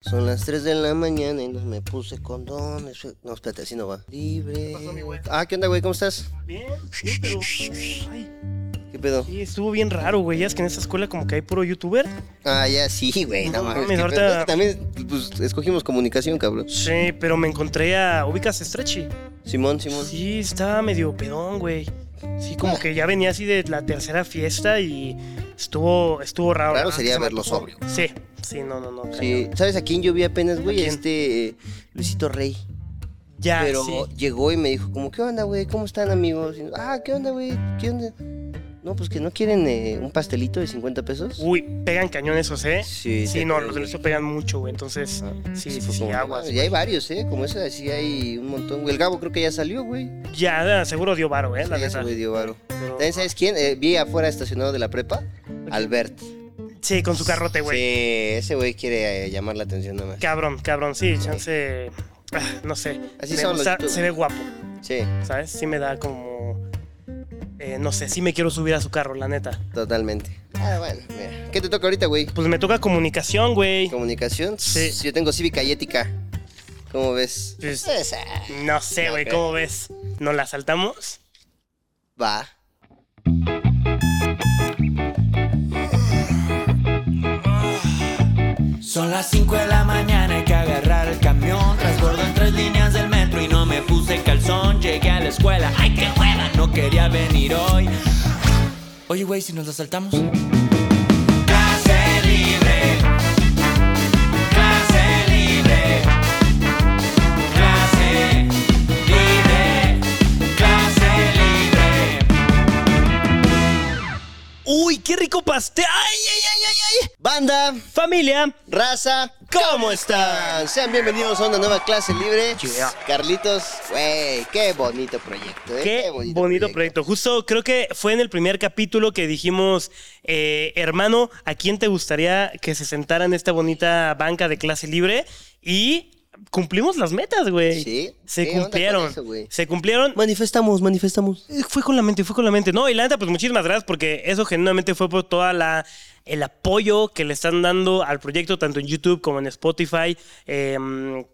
Son las 3 de la mañana y no me puse condones. No, espérate, así no va. Libre. pasó, mi güey? Ah, ¿qué onda, güey? ¿Cómo estás? Bien, bien, pero. Ay, ¿Qué pedo? sí, estuvo bien raro, güey. Ya es que en esta escuela como que hay puro youtuber. Ah, ya, sí, güey. No, mames. qué ahorita- pedo. También, pues, escogimos comunicación, cabrón. Sí, pero me encontré a. ¿Ubicas a Stretchy? Simón, Simón. Sí, estaba medio pedón, güey. Sí, como que ya venía así de la tercera fiesta y estuvo, estuvo raro. Raro Ah, sería verlo sobrio. Sí, sí, no, no, no. Sí. cañón. ¿Sabes a quién yo vi apenas, güey? Este eh, Luisito Rey. Ya, Pero sí. llegó y me dijo, como, ¿qué onda, güey? ¿Cómo están, amigos? Y, ah, ¿qué onda, güey? ¿Qué onda? No, pues que no quieren eh, un pastelito de 50 pesos. Uy, pegan cañón esos, ¿eh? Sí, Sí, no, los de eso pegan mucho, güey. Entonces, Ah, sí, sí, sí, como, aguas. "Ah, Y hay varios, ¿eh? Como esa, sí hay un montón. güey. El Gabo creo que ya salió, güey. Ya, seguro dio varo, ¿eh? La Sí, neta. dio varo. Pero- ¿También sabes quién? Eh, vi afuera estacionado de la prepa. Albert. Sí, con su carrote, güey. Sí, ese güey quiere eh, llamar la atención nada más. Cabrón, cabrón, sí, chance. ah, no sé. Así me son los gusta, youtubers. se ve guapo, Sí, ¿sabes? Sí me da como. eh, no sé, sí me quiero subir a su carro, la neta. totalmente. Ah, bueno, mira. ¿Qué te toca ahorita, güey? Pues me toca comunicación, güey. ¿Comunicación? Sí. Yo tengo cívica y ética. ¿Cómo ves? Pues- Esa. No sé, güey. ¿cómo ves? ¿Nos la saltamos? Va. Son las 5 de la mañana, hay que agarrar el camión. Transbordo en tres líneas del metro y no me puse calzón. Llegué a la escuela, ¡ay qué hueva! No quería venir hoy. Oye, güey, si nos la saltamos. ¡Uy, qué rico pastel! ¡Ay, ay, ay, ay, ay! Banda, Familia, raza, ¿cómo están? Sean bienvenidos a una nueva clase libre. Yeah. Carlitos, güey, qué bonito proyecto, ¿eh? Qué bonito, proyecto. Justo creo que fue en el primer capítulo que dijimos, eh, hermano, ¿a quién te gustaría que se sentara en esta bonita banca de clase libre? Y cumplimos las metas, güey. Sí. Se ¿Qué onda con cumplieron. eso, se cumplieron. Manifestamos, manifestamos. Eh, Fue con la mente, fue con la mente. No, y la neta, pues muchísimas gracias porque eso genuinamente fue por toda la el apoyo que le están dando al proyecto, tanto en YouTube como en Spotify. Eh,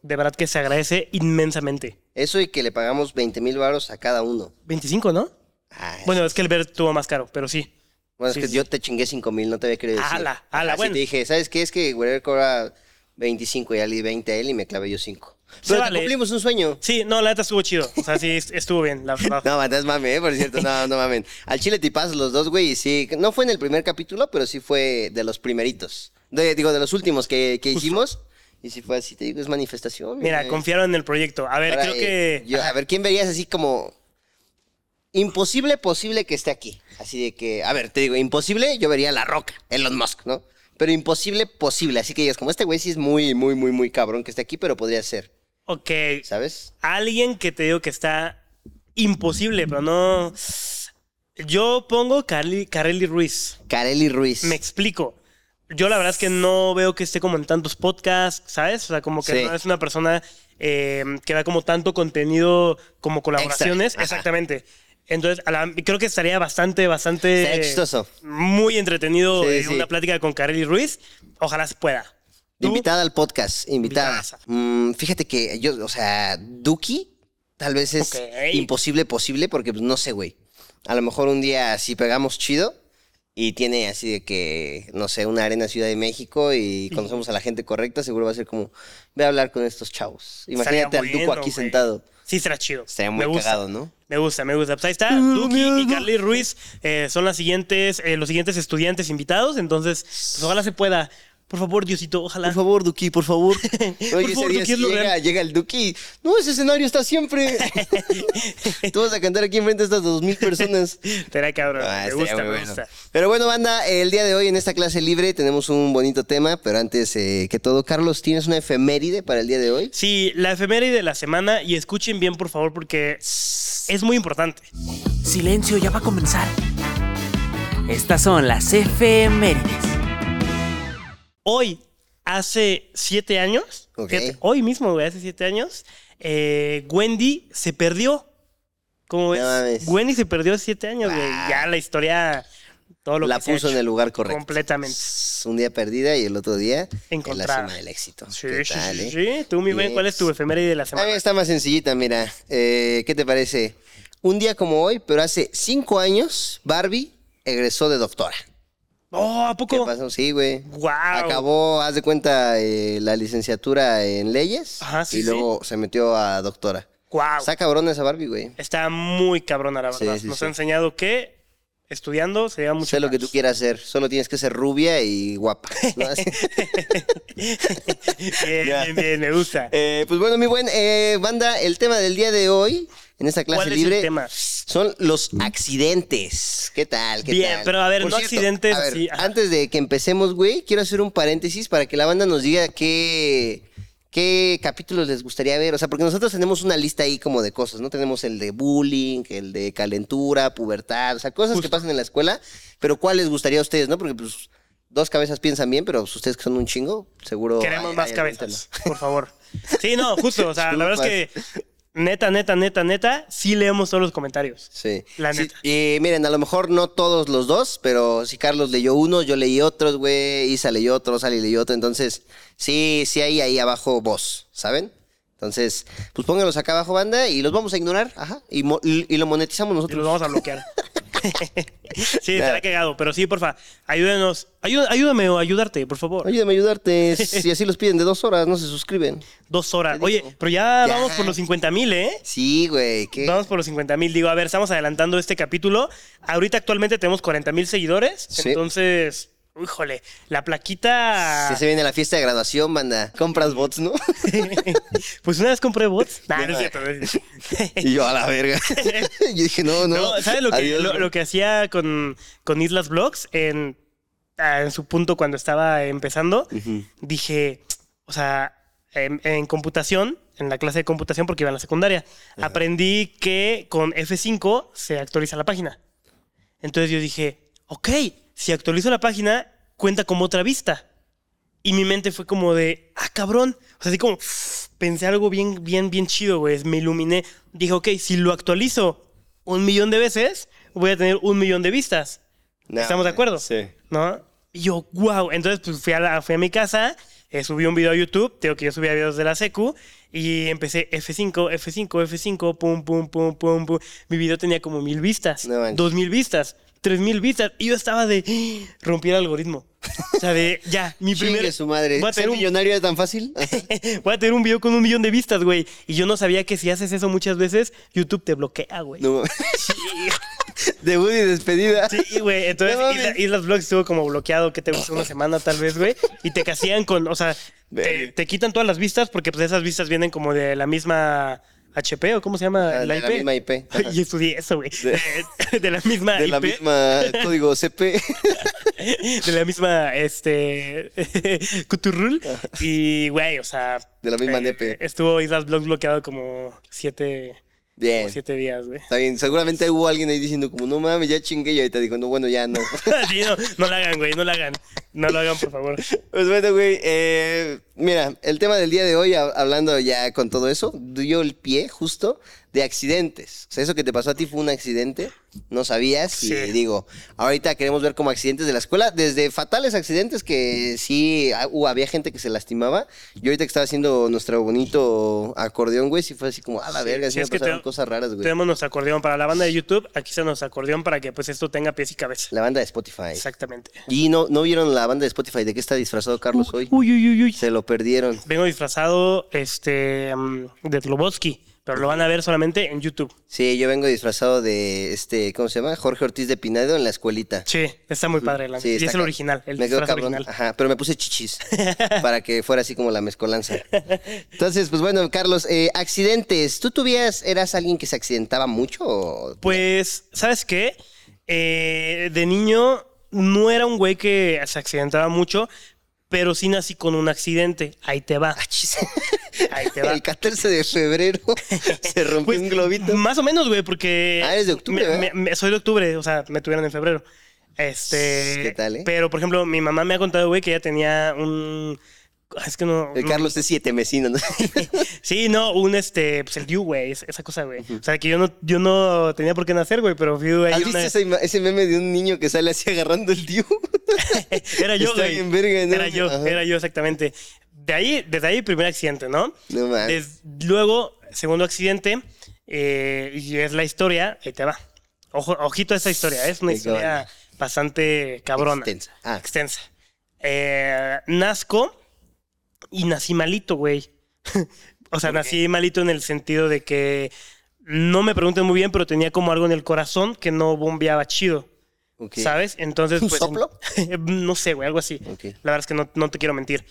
de verdad que se agradece inmensamente. Eso y que le pagamos 20 mil baros a cada uno. 25, ¿no? Ay, Bueno, es que el ver estuvo más caro, pero sí. Bueno, es Sí, que sí. yo te chingué 5 mil, no te había querido decir. Ala, ala, Así bueno. te dije, ¿sabes qué? Es que Guerrero cobra 25 y di 20 a él y me clavé yo 5. Se Pero vale. cumplimos un sueño. Sí, no, la neta estuvo chido. O sea, sí, est- estuvo bien, la verdad. No, mandas mame, ¿eh? por cierto, no, no mamen. Al chile tipazos los dos, güey, y sí, no fue en el primer capítulo, pero sí fue de los primeritos. De- digo, de los últimos que, que hicimos. Y sí fue así, te digo, es manifestación. Mira, güey. confiaron en el proyecto. A ver, Ahora, creo eh, que. yo- a ver, ¿quién verías así como imposible posible que esté aquí? Así de que, a ver, te digo, imposible, yo vería a La Roca, Elon Musk, ¿no? Pero imposible posible, así que digas, como este güey sí es muy, muy, muy, muy cabrón que esté aquí, pero podría ser, Ok. ¿sabes? Alguien que te digo que está imposible, pero no. Yo pongo Carly, Carely Ruiz. Kareli Ruiz. Me explico. Yo la verdad es que no veo que esté como en tantos podcasts, ¿sabes? O sea, como que Sí. no es una persona eh, que da como tanto contenido como colaboraciones. Exactamente. Entonces, a la- creo que estaría bastante, bastante... Chistoso. Muy entretenido Sí, eh, sí. una plática con Carely Ruiz. Ojalá se pueda. ¿Tú? Invitada al podcast, invitada. Invitadaza. Mm, fíjate que yo, o sea, Duki tal vez es Ok. imposible posible porque pues no sé, güey. A lo mejor un día si pegamos chido y tiene así de que, no sé, una arena Ciudad de México y conocemos a la gente correcta, seguro va a ser como, ve a hablar con estos chavos. Imagínate al Duco bueno, aquí güey. sentado. Sí, será chido. Estaría muy me gusta. cagado, ¿no? Me gusta, me gusta. Pues ahí está, Duki y Carly Ruiz eh, son las siguientes, eh, los siguientes estudiantes invitados. Entonces, pues ojalá se pueda. Por favor, Diosito, ojalá. Por favor, Duki, por favor. Oye, ese favor, día Duki, sí es lo llega, real. llega el Duki. No, ese escenario está siempre. Tú vas a cantar aquí enfrente de estas dos mil personas. Será cabrón. Ah, me gusta, me bueno. gusta. Pero bueno, banda, el día de hoy en esta clase libre tenemos un bonito tema, pero antes eh, que todo, Carlos, ¿tienes una efeméride para el día de hoy? Sí, la efeméride de la semana. Y escuchen bien, por favor, porque es muy importante. Silencio, ya va a comenzar. Estas son las efemérides. Hoy, hace siete años, fíjate, hoy mismo, güey, hace siete años, eh, Wendy se perdió. ¿Cómo ves? No mames. Wendy se perdió hace siete años, güey. Ah. Ya la historia Todo lo la que ha puso en el lugar correcto. Completamente. Un día perdida y el otro día en Encontrada. la cima del éxito. Sí, ¿Qué sí, tal, sí, eh? sí. Tú, mi buen, ¿cuál es tu efeméride de la A mí semana? está más sencillita, mira. Eh, ¿Qué te parece? Un día como hoy, pero hace cinco años, Barbie egresó de doctora. Oh, ¿a ¿Qué poco? pasó? Sí, güey. Wow. Acabó, haz de cuenta, eh, la licenciatura en leyes Ajá, sí, y sí. luego se metió a doctora. Wow. Está cabrona esa Barbie, güey. Está muy cabrona, la verdad. sí, Nos ha enseñado que estudiando se lleva mucho Sé lo que tú quieras hacer, solo tienes que ser rubia y guapa. bien, bien, bien, me gusta. Eh, pues bueno, mi buen eh, banda, el tema del día de hoy, en esta clase ¿Cuál es libre, el tema? son los accidentes. ¿Qué tal? ¿Qué Bien, tal? pero a ver, Por no accidentes a ver, así, ajá. Antes de que empecemos, güey, quiero hacer un paréntesis para que la banda nos diga qué, qué capítulos les gustaría ver. O sea, porque nosotros tenemos una lista ahí como de cosas, ¿no? Tenemos el de bullying, el de calentura, pubertad, o sea, cosas que pasan en la escuela. Pero ¿cuál les gustaría a ustedes, no? Porque pues dos cabezas piensan bien, pero pues, ustedes que son un chingo, seguro... Queremos ay, más ay, cabezas, por favor. Sí, no, justo. O sea, la verdad es que neta, neta, neta, neta, sí leemos todos los comentarios. Sí. La Sí, neta. Y miren, a lo mejor no todos los dos, pero si Carlos leyó uno, yo leí otros, güey. Isa leyó otro, Sally leyó otro. Entonces, sí, sí hay ahí abajo voz, ¿saben? Entonces, pues pónganlos acá abajo, banda, y los vamos a ignorar. Ajá. Y, mo- y- y lo monetizamos Y nosotros. los vamos a bloquear. sí, Ya. estará cagado. Pero sí, porfa, ayúdenos. Ayú- ayúdame o ayudarte, por favor. Ayúdame a ayudarte. Si así los piden de dos horas, no se suscriben. Dos horas. ¿Qué Oye, pero ya, Ya. vamos por los 50 mil, ¿eh? Sí, güey. ¿qué? Vamos por los 50 mil. Digo, a ver, estamos adelantando este capítulo. Ahorita actualmente tenemos 40 mil seguidores. Sí. Entonces, híjole, la plaquita. Si se viene la fiesta de graduación, banda. Compras bots, ¿no? pues una vez compré bots. Nah, no es cierto. no es cierto. y yo a la verga. yo dije, no, no. No, ¿sabes lo que, Adiós, lo, que hacía con, con Islas Vlogs en, ah, en su punto cuando estaba empezando? Dije, o sea, en, en computación, en la clase de computación, porque iba en la secundaria, aprendí que con F5 se actualiza la página. Entonces yo dije, ok, si actualizo la página, cuenta como otra vista. Y mi mente fue como de, ah, cabrón. O sea, así como, pensé algo bien, bien, bien chido, güey. Me iluminé. Dije, ok, si lo actualizo un millón de veces, voy a tener un millón de vistas. No, ¿Estamos de acuerdo? Sí. ¿No? Y yo, wow. Entonces, pues fui a, la- fui a mi casa, eh, subí un video a YouTube, tengo que yo subía videos de la secu, y empecé F5, F5, F5, pum, pum, pum, pum, pum. Mi video tenía como mil vistas, No dos mil vistas, tres mil vistas, y yo estaba de, rompí el algoritmo. O sea, de, ya, mi primer... su madre. Voy a ¿Ser tener un millonario era tan fácil? Voy a tener un video con un millón de vistas, güey. Y yo no sabía que si haces eso muchas veces, YouTube te bloquea, güey. No mames. Debut y despedida. Sí, güey. Entonces, No. Isla- Islas Vlogs estuvo como bloqueado, que te gusta una semana tal vez, güey. Y te casillan con, o sea, te quitan todas las vistas porque pues esas vistas vienen como de la misma HP o cómo se llama Ah, la de IP. la misma IP. Ajá. Y estudié eso, güey. De- De, de la misma De la IP. misma código CP. De la misma, este, Cuturrul. Y, güey, o sea. De la misma eh, nepe. Estuvo Islas Vlogs bloqueado como siete, Bien. como siete días, güey. Está bien. Seguramente hubo alguien ahí diciendo como, no mames, ya chingué. Y ahorita dijo, no, bueno, ya no. Sí, no, no lo hagan, güey, no lo hagan. No lo hagan, por favor. Pues bueno, güey. eh, mira, el tema del día de hoy, hab- hablando ya con todo eso, dio el pie justo de accidentes. O sea, eso que te pasó a ti fue un accidente. No sabías. Y Sí. digo, ahorita queremos ver como accidentes de la escuela. Desde fatales accidentes que sí hubo- había gente que se lastimaba. Yo ahorita que estaba haciendo nuestro bonito acordeón, güey, sí fue así como, a la verga, sí, me que pasaron te- cosas raras, güey. Tenemos nuestro acordeón para la banda de YouTube. Aquí está nuestro acordeón para que pues esto tenga pies y cabeza. La banda de Spotify. Exactamente. Y no, no vieron la banda de Spotify. ¿De qué está disfrazado Carlos hoy? Uy, uy, uy, uy. Se lo perdieron. Vengo disfrazado este, de Tlobotsky, pero lo van a ver solamente en YouTube. Sí, yo vengo disfrazado de este, ¿cómo se llama? Jorge Ortiz de Pinedo en la escuelita. Sí, está muy padre. La Sí, y está es el original, el me quedó disfraz cabrón. original. Ajá, pero me puse chichis para que fuera así como la mezcolanza. Entonces, pues bueno, Carlos, eh, accidentes. ¿Tú tuvieras, eras alguien que se accidentaba mucho? o- Pues, ¿sabes qué? Eh, de niño no era un güey que se accidentaba mucho, pero sí nací con un accidente. Ahí te va. Ah. Ahí te va. El 14 de febrero se rompió Pues, un globito. Más o menos, güey, porque. Ah, eres de octubre, me- ¿verdad? me- me- soy de octubre, o sea, me tuvieron en febrero. Este. ¿Qué tal, eh? Pero, por ejemplo, mi mamá me ha contado, güey, que ella tenía un. Es que no. El no- Carlos es siete mesino, ¿no? Sí, no, un este, pues el Dew, güey, es- esa cosa, güey. O sea, que yo no, yo no tenía por qué nacer, güey, pero fui ahí ¿Has una- visto ese, meme de un niño que sale así agarrando el Diu? Era yo, güey. ¿no? Era yo, Ajá. era yo exactamente. De ahí, desde ahí, primer accidente, ¿no? No. Des- luego, segundo accidente, eh, y es la historia, ahí te va. Ojo, ojito a esta historia, ¿eh? es una historia bastante cabrona. Extensa. Ah. Extensa. Eh, nazco y nací malito, güey. o sea, nací malito en el sentido de que no me pregunten muy bien, pero tenía como algo en el corazón que no bombeaba chido. ¿Sabes? Entonces, ¿Un pues. soplo? no sé, güey, algo así. La verdad es que no, no te quiero mentir.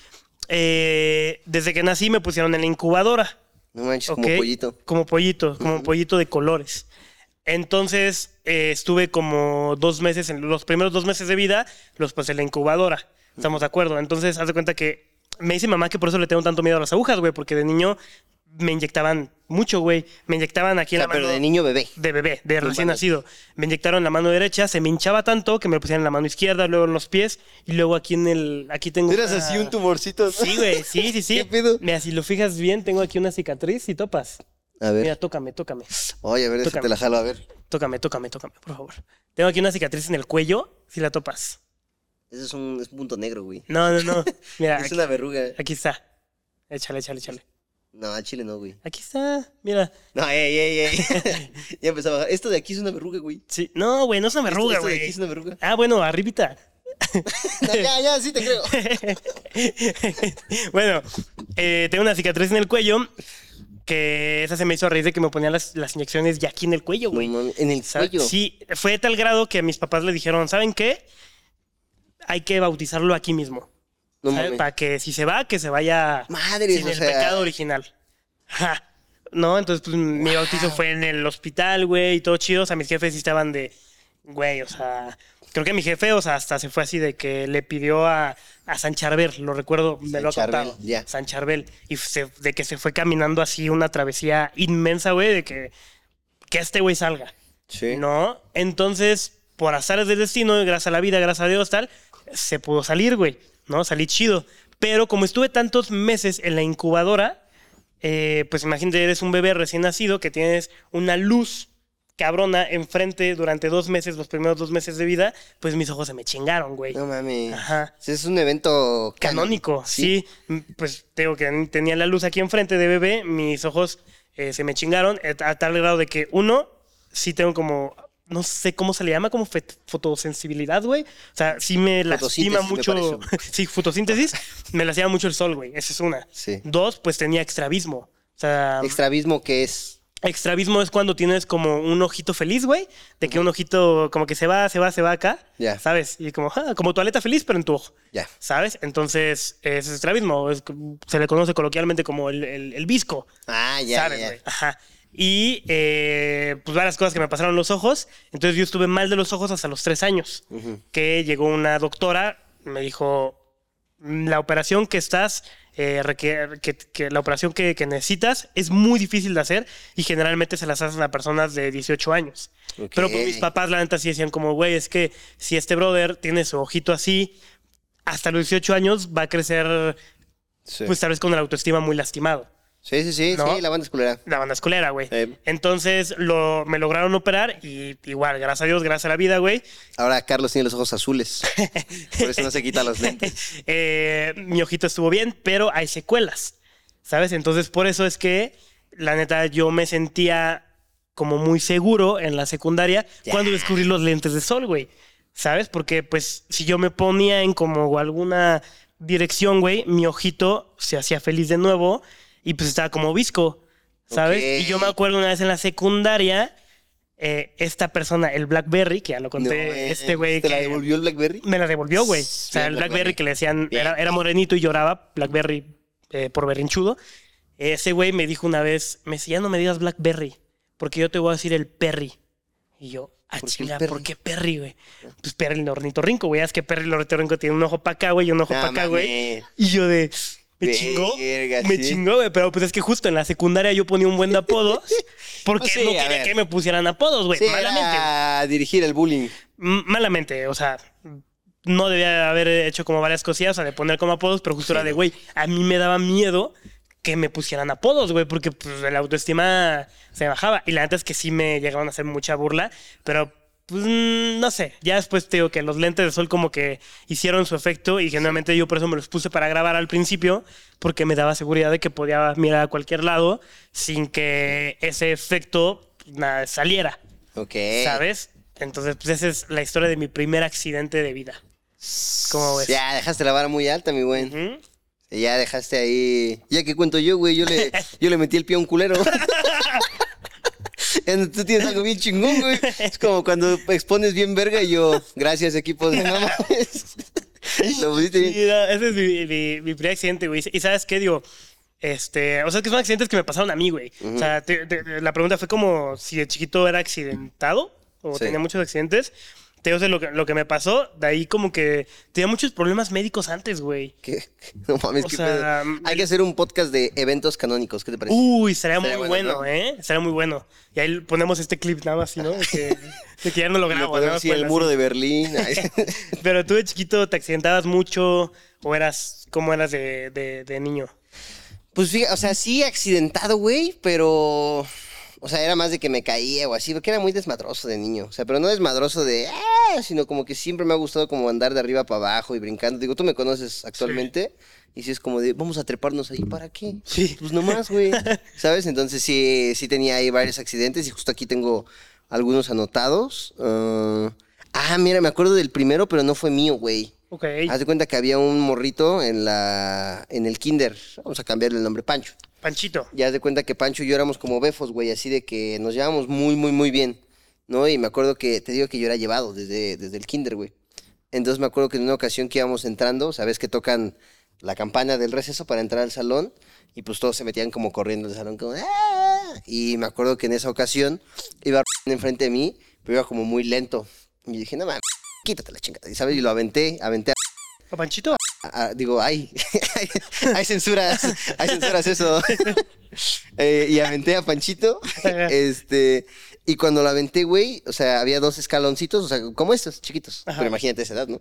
Eh, desde que nací me pusieron en la incubadora. No manches, ¿ok? como pollito. Como pollito, como pollito de colores. Entonces eh, estuve como dos meses, en los primeros dos meses de vida, los pasé en la incubadora. ¿Estamos de acuerdo? Entonces, haz de cuenta que me dice mamá que por eso le tengo tanto miedo a las agujas, güey, porque de niño me inyectaban mucho, güey. Me inyectaban aquí O en sea, la pero mano. de niño bebé. De bebé, de recién nacido. Me inyectaron en la mano derecha, se me hinchaba tanto que me lo pusieron en la mano izquierda, luego en los pies y luego aquí en el. Aquí tengo. Eras una- así un tumorcito, ¿no? Sí, güey, sí, sí, sí. ¿Qué pedo? Mira, si lo fijas bien, tengo aquí una cicatriz y topas. A ver. Mira, tócame, tócame. Oye, a ver, Tócame. déjate la jalo, a ver. Tócame, tócame, tócame, por favor. Tengo aquí una cicatriz en el cuello, si la topas. Ese es un, es un punto negro, güey. No, no, no. Mira, Es aquí, una verruga. aquí está. Échale, échale, échale. No, a Chile no, güey. Aquí está, mira. No, ey, ey, ey. ya empezó a bajar. Esto de aquí es una verruga, güey. Sí. No, güey, no es una Esto- verruga, esto de aquí güey. es una verruga. Ah, bueno, arribita. No, ya, ya, sí te creo. bueno, eh, tengo una cicatriz en el cuello que esa se me hizo a raíz de que me ponían las, las inyecciones ya aquí en el cuello, güey. en el ¿Sabes? cuello. Sí, fue de tal grado que a mis papás le dijeron, ¿saben qué? Hay que bautizarlo aquí mismo. No ¿sabes? mames. Para que si se va, que se vaya Madres, sin o el sea. pecado original. Ja. ¿No? Entonces, pues mi bautizo fue en el hospital, güey, y todo chido. O sea, mis jefes sí estaban de, güey, o sea, creo que mi jefe, o sea, hasta se fue así de que le pidió a, a San Charbel, lo recuerdo, me lo ha San Charbel, contado. San Charbel. Y se- de que se fue caminando así una travesía inmensa, güey, de que, que este güey salga. Sí. ¿No? Entonces, por azares del destino, gracias a la vida, gracias a Dios, tal, se pudo salir, güey. ¿No? Salí chido. Pero como estuve tantos meses en la incubadora, eh, pues imagínate, eres un bebé recién nacido que tienes una luz cabrona enfrente durante dos meses, los primeros dos meses de vida, pues mis ojos se me chingaron, güey. No mames. Ajá. Es un evento Canónico, sí. Mm, Pues tengo que tenía la luz aquí enfrente de bebé, mis ojos eh, se me chingaron eh, a tal grado de que uno, sí tengo como, no sé cómo se le llama, como fotosensibilidad, güey. O sea, sí me lastima me mucho. sí, fotosíntesis, me lastima mucho el sol, güey. Esa es una. Sí. Dos, pues tenía extravismo. O sea, Extravismo que es. extravismo es cuando tienes como un ojito feliz, güey. De que un ojito como que se va, se va, se va acá. Ya. ¿Sabes? Y como, ah, como tu aleta feliz, pero en tu ojo. Ya. ¿Sabes? Entonces, es estrabismo. es- se le conoce coloquialmente como el, el, el visco. Ah, ya, ¿Sabes, ya. güey? Ajá. Y eh, pues varias cosas que me pasaron los ojos. Entonces yo estuve mal de los ojos hasta los tres años. Que llegó una doctora, me dijo, la operación que estás, eh, requiere- que, que la operación que, que necesitas es muy difícil de hacer y generalmente se las hacen a personas de 18 años. Pero pues mis papás, la neta, sí decían como, güey, es que si este brother tiene su ojito así, hasta los 18 años va a crecer, Sí. pues tal vez con el autoestima muy lastimado. Sí, sí, sí, ¿no? sí, la banda esculera. La banda escolera, güey. Sí. Entonces lo, me lograron operar y igual, gracias a Dios, gracias a la vida, güey. Ahora Carlos tiene los ojos azules. Por eso no se quita los lentes. eh, mi ojito estuvo bien, pero hay secuelas, ¿sabes? Entonces por eso es que, la neta, yo me sentía como muy seguro en la secundaria cuando descubrí los lentes de sol, güey. ¿Sabes? Porque pues si yo me ponía en como alguna dirección, güey, mi ojito se hacía feliz de nuevo y pues estaba como visco, ¿sabes? Ok. Y yo me acuerdo una vez en la secundaria, eh, esta persona, el Blackberry, que ya lo conté, No, eh, este güey ¿Te la que- devolvió el Blackberry? me la devolvió, güey. O sea, el Blackberry. Blackberry que le decían, era, era morenito y lloraba, Blackberry eh, por berrinchudo. Ese güey me dijo una vez, me decía, ya no me digas Blackberry, porque yo te voy a decir el Perry. Y yo, ah, ¿Por chinga? ¿por qué Perry, güey? Pues Perry el ornitorrinco, güey. Es que Perry el ornitorrinco tiene un ojo para acá, güey, y un ojo para acá, güey. Y yo de, me Verga, chingó, me sí. chingó, güey. Pero pues es que justo en la secundaria yo ponía un buen de apodos, porque sí, no a quería que me pusieran apodos, güey. Sí, malamente, era dirigir el bullying. M- malamente, o sea, no debía haber hecho como varias cosillas, o sea, de poner como apodos, pero justo era de, güey, a mí me daba miedo que me pusieran apodos, güey, porque pues, la autoestima se bajaba. Y la neta es que sí me llegaban a hacer mucha burla, pero pues mm, no sé, ya después te digo que los lentes de sol como que hicieron su efecto y generalmente yo por eso me los puse para grabar al principio, porque me daba seguridad de que podía mirar a cualquier lado sin que ese efecto nada, saliera, Ok. ¿sabes? Entonces, pues esa es la historia de mi primer accidente de vida. ¿Cómo ves? Ya dejaste la vara muy alta, mi buen. Ujú. Ya dejaste ahí. Ya que cuento yo, güey, yo le, yo le metí el pie a un culero. Tú tienes algo bien chingón, güey. Es como cuando expones bien verga y yo, gracias, equipo de no mames. Lo pusiste bien. Sí, no, ese es mi, mi- mi primer accidente, güey. Y sabes qué, digo, este, o sea, que son accidentes que me pasaron a mí, güey. O sea, te- te- la pregunta fue como si de chiquito era accidentado o Sí. tenía muchos accidentes. Te digo, o sea, lo que, lo que me pasó, de ahí como que tenía muchos problemas médicos antes, güey. ¿Qué? No mames, O qué sea, pedo. Hay que hacer un podcast de eventos canónicos, ¿qué te parece? Uy, sería muy bueno, bueno, ¿no? ¿eh? Sería muy bueno. Y ahí ponemos este clip nada más, ¿no? De que, de que ya no lo Lo grabo. decir, el muro así. de Berlín. Pero tú de chiquito te accidentabas mucho o eras, ¿cómo eras de, de, de niño? Pues fíjate, o sea, sí accidentado, güey, pero. O sea, era más de que me caía o así, porque era muy desmadroso de niño. O sea, pero no desmadroso de. "Ah", sino como que siempre me ha gustado como andar de arriba para abajo y brincando. Digo, tú me conoces actualmente. Y si es como de, vamos a treparnos ahí, ¿para qué? Sí. Pues nomás, güey. ¿Sabes? Entonces sí, sí tenía ahí varios accidentes y justo aquí tengo algunos anotados. Ah, ah, mira, me acuerdo del primero, pero no fue mío, güey. Ok. Haz de cuenta que había un morrito en la en el kinder. Vamos a cambiarle el nombre, Pancho. Panchito. Ya de cuenta que Pancho y yo éramos como befos, güey, así de que nos llevábamos muy, muy, muy bien, ¿no? Y me acuerdo que, te digo que yo era llevado desde, desde el kinder, güey. Entonces me acuerdo que en una ocasión que íbamos entrando, sabes que tocan la campana del receso para entrar al salón y pues todos se metían como corriendo al salón, como... "Ah". Y me acuerdo que en esa ocasión iba enfrente de mí, pero iba como muy lento. Y yo dije, no mames, quítate la chingada. Y sabes, y lo aventé, aventé a ¿A Panchito? Ah, digo, ay, hay, censuras, hay censuras eso. Eh, y aventé a Panchito, este, y cuando lo aventé, güey, o sea, había dos escaloncitos, o sea, como estos, chiquitos, Ajá. pero imagínate esa edad, ¿no?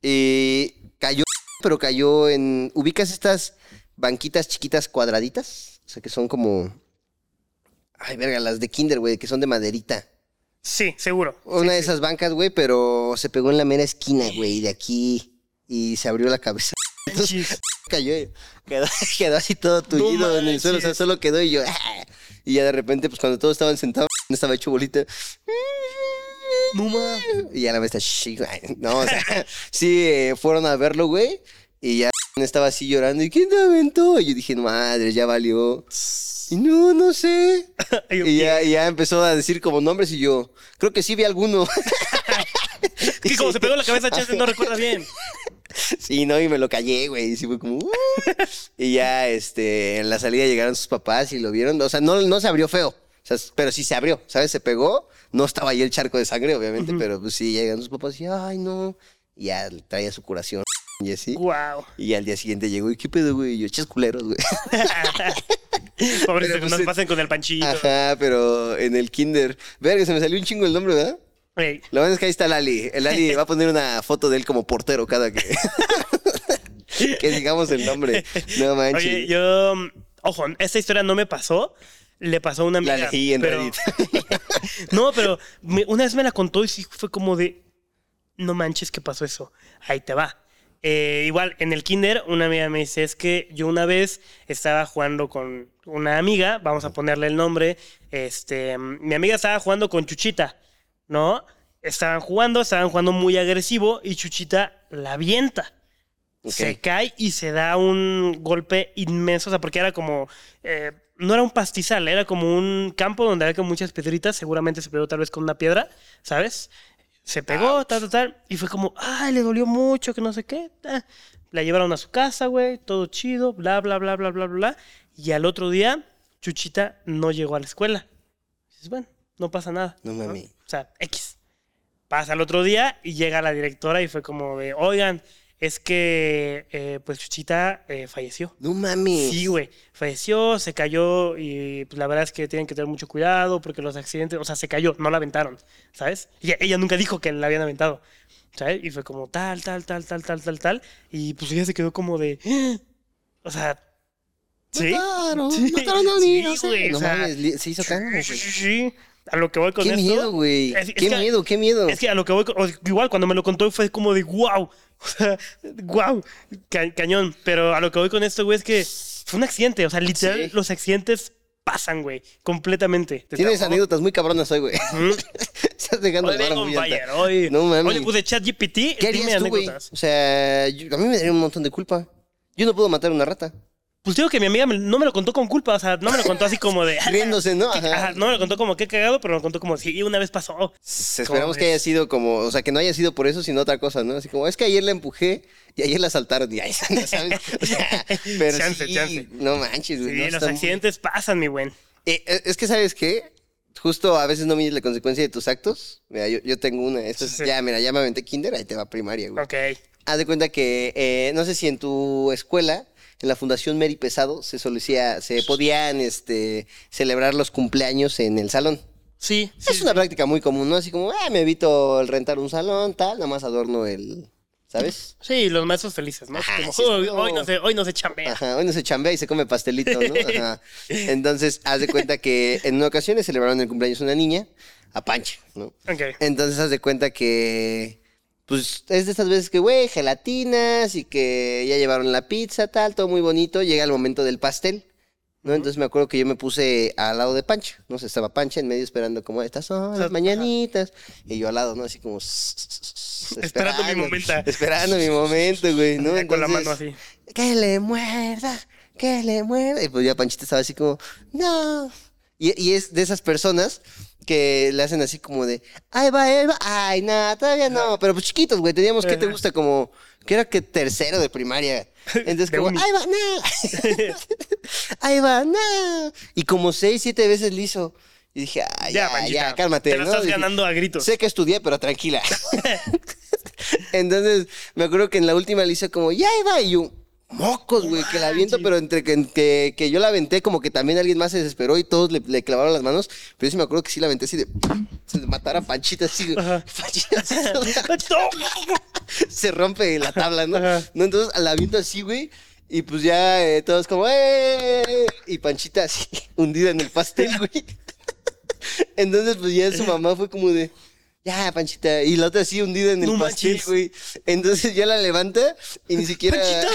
Y cayó, pero cayó en, ¿ubicas estas banquitas chiquitas cuadraditas? O sea, que son como, ay, verga, las de kinder, güey, que son de maderita. Sí, seguro. Una de esas bancas, güey, pero se pegó en la mera esquina, güey, de aquí, y se abrió la cabeza. Manchis. cayó y quedó, quedó así todo tullido en el suelo, o sea, solo quedó y yo, "Ah". y ya de repente, pues cuando todos estaban sentados, estaba hecho bolita. No. Y ya la vez está, no, o sea, sí, eh, fueron a verlo, güey, y ya estaba así llorando, ¿y quién te aventó? Y yo dije, madre, ya valió. Y no, no sé. Y ya, y ya empezó a decir como nombres y yo, creo que sí vi alguno. Que como se pegó la cabeza, chance, no recuerdas bien. Sí, no, y me lo callé, güey. Y sí fue como. "Uh". y ya, este, en la salida llegaron sus papás y lo vieron. O sea, no, no se abrió feo. O sea, pero sí se abrió, ¿sabes? Se pegó. No estaba ahí el charco de sangre, obviamente, pero pues sí, llegaron sus papás y, ay, no. Y ya traía su curación y así. Wow. Y al día siguiente llegó, ¿y qué pedo, güey? Y yo, ches culeros, güey. Pobres pues, nos eh, pasen con el Panchito. Ajá, pero en el kinder. Verga, se me salió un chingo el nombre, ¿verdad? Ey, Lo bueno es que ahí está Lali. El Lali va a poner una foto de él como portero cada que. que digamos el nombre. No manches. Oye, yo. Ojo, esta historia no me pasó. Le pasó a una amiga. La leí en pero- Reddit. no, pero me- una vez me la contó y sí fue como de. No manches, ¿qué pasó eso? Ahí te va. Eh, igual, en el kinder, una amiga me dice, es que yo una vez estaba jugando con una amiga, vamos a ponerle el nombre, este, mi amiga estaba jugando con Chuchita, ¿no? Estaban jugando, estaban jugando muy agresivo y Chuchita la avienta. Se cae y se da un golpe inmenso, o sea, porque era como, eh, no era un pastizal, era como un campo donde había muchas piedritas, seguramente se pegó tal vez con una piedra, ¿sabes? Se pegó, tal, tal, tal, y fue como, ay, le dolió mucho, que no sé qué. La llevaron a su casa, güey, todo chido, bla, bla, bla, bla, bla, bla. Y al otro día, Chuchita no llegó a la escuela. Dices, bueno, no pasa nada. No mames. O sea, X. Pasa el otro día y llega la directora y fue como de, oigan, es que eh, pues Chuchita eh, falleció. No mames. Sí, güey, falleció, se cayó y pues, la verdad es que tienen que tener mucho cuidado porque los accidentes, o sea, se cayó, no la aventaron, ¿sabes? Y ella nunca dijo que la habían aventado. ¿sabes? Y fue como tal, tal, tal, tal, tal, tal, tal. Y pues ella se quedó como de. "Ah". O sea. Sí. Mataron, Sí, mataron a un sí, niño, sí. güey, No o sea, mames, se hizo cargo, Sí, sí, sí. A lo que voy con Qué esto. miedo, güey. es- es Qué que- miedo, qué miedo. Es que a lo que voy, con- igual cuando me lo contó fue como de wow, o sea, wow, ca- cañón. Pero a lo que voy con esto, güey, es que fue un accidente. O sea, literal, Sí. los accidentes pasan, güey, completamente. Te Tienes anécdotas muy cabronas hoy, güey. Estás dejando Hoy vengo muy alta. hoy, No mames. hoy le puse chat GPT, ¿Qué dime harías tú, güey? anécdotas. O sea, yo- a mí me daría un montón de culpa. Yo no puedo matar una rata. Pues digo que mi amiga me- no me lo contó con culpa, o sea, no me lo contó así como de... Riéndose, ¿no? Ajá. Ajá, no me lo contó como que cagado, pero me lo contó como si una vez pasó. Esperamos que haya sido como, o sea, que no haya sido por eso, sino otra cosa, ¿no? Así como, es que ayer la empujé y ayer la asaltaron y ahí, ¿sabes? O sea, pero Chance, sí, chance. no manches, güey. Sí, no, los está muy- accidentes pasan, mi buen. Eh, eh, es que, ¿sabes qué? Justo a veces no mides la consecuencia de tus actos. Mira, yo, yo tengo una. Esto es- Sí. Ya, mira, ya me aventé kinder, ahí te va primaria, güey. Ok. Haz de cuenta que, eh, no sé si en tu escuela, en la Fundación Mary Pesado, se solicía, se podían este, celebrar los cumpleaños en el salón. Sí, sí, es una práctica muy común, ¿no? Así como, ah, me evito el rentar un salón, tal, nada más adorno el, ¿sabes? Sí, los maestros felices, ¿no? Ajá, Como, sí, "Uy, no. hoy, no se, hoy no se chambea. Ajá, hoy no se chambea y se come pastelito, ¿no? Ajá. Entonces, haz de cuenta que en una ocasión le celebraron el cumpleaños a una niña, a Pancha, ¿no? Ok. Entonces, haz de cuenta que, pues, es de estas veces que, güey, gelatinas y que ya llevaron la pizza, tal, todo muy bonito. Llega el momento del pastel, ¿no? Entonces me acuerdo que yo me puse al lado de Pancha, ¿no? sé, estaba Pancha en medio esperando como, estas son las mañanitas. Y yo al lado, ¿no? Así como... Esperando mi momento. Esperando mi momento, güey, ¿no? Con la mano así. que le muerda, que le muerda. Y pues ya Panchita estaba así como, no. Y, y es de esas personas que le hacen así como de, ay, va, él va, ay, nada, todavía no. Pero pues chiquitos, güey, teníamos, ¿qué te gusta? Como, que era que tercero de primaria. Entonces De como, uni. ay, va, no. ay, va, no. Y como seis, siete veces le hizo. Y dije, ay, Ya, ya, ya, cálmate, Te lo ¿no? estás Dije, ganando a gritos. Sé que estudié, pero tranquila. Entonces, me acuerdo que en la última le hice como, ya iba, y yo, mocos, güey, que la aviento, pero entre que, que, que yo la aventé, como que también alguien más se desesperó y todos le, le clavaron las manos. Pero yo sí me acuerdo que sí la aventé así de, se matara a Panchita así. Ajá. Panchita así, se rompe la tabla, ¿no? Ajá. ¿no? Entonces la aviento así, güey. Y pues ya eh, todos como, ¡eh! Y Panchita así, hundida en el pastel, güey. Entonces, pues ya su mamá fue como de, ya, Panchita. Y la otra así hundida en el No pastel, manches. güey. Entonces ya la levanta y ni siquiera. Panchita.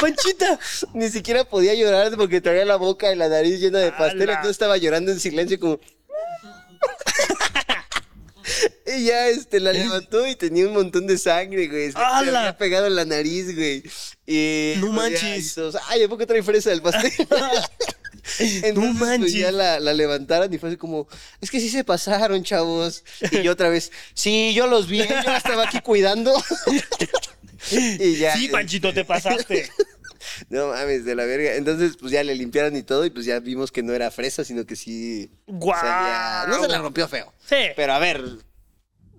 Panchita. Ni siquiera podía llorar porque traía la boca y la nariz llena de pastel. Entonces estaba llorando en silencio como... y ya este, la levantó y tenía un montón de sangre, güey. Se, había pegado en la nariz, güey. Y, No pues, manches. Ay, ¿a poco trae fresa del pastel? Entonces, pues, manches. ya la, la levantaron y fue así como, es que sí se pasaron, chavos. Y yo otra vez, sí, yo los vi, yo estaba aquí cuidando. y ya. Sí, Panchito, te pasaste. No mames, de la verga. Entonces, pues ya le limpiaron y todo, y pues ya vimos que no era fresa, sino que sí. Guau. No se la rompió feo. Sí. Pero a ver,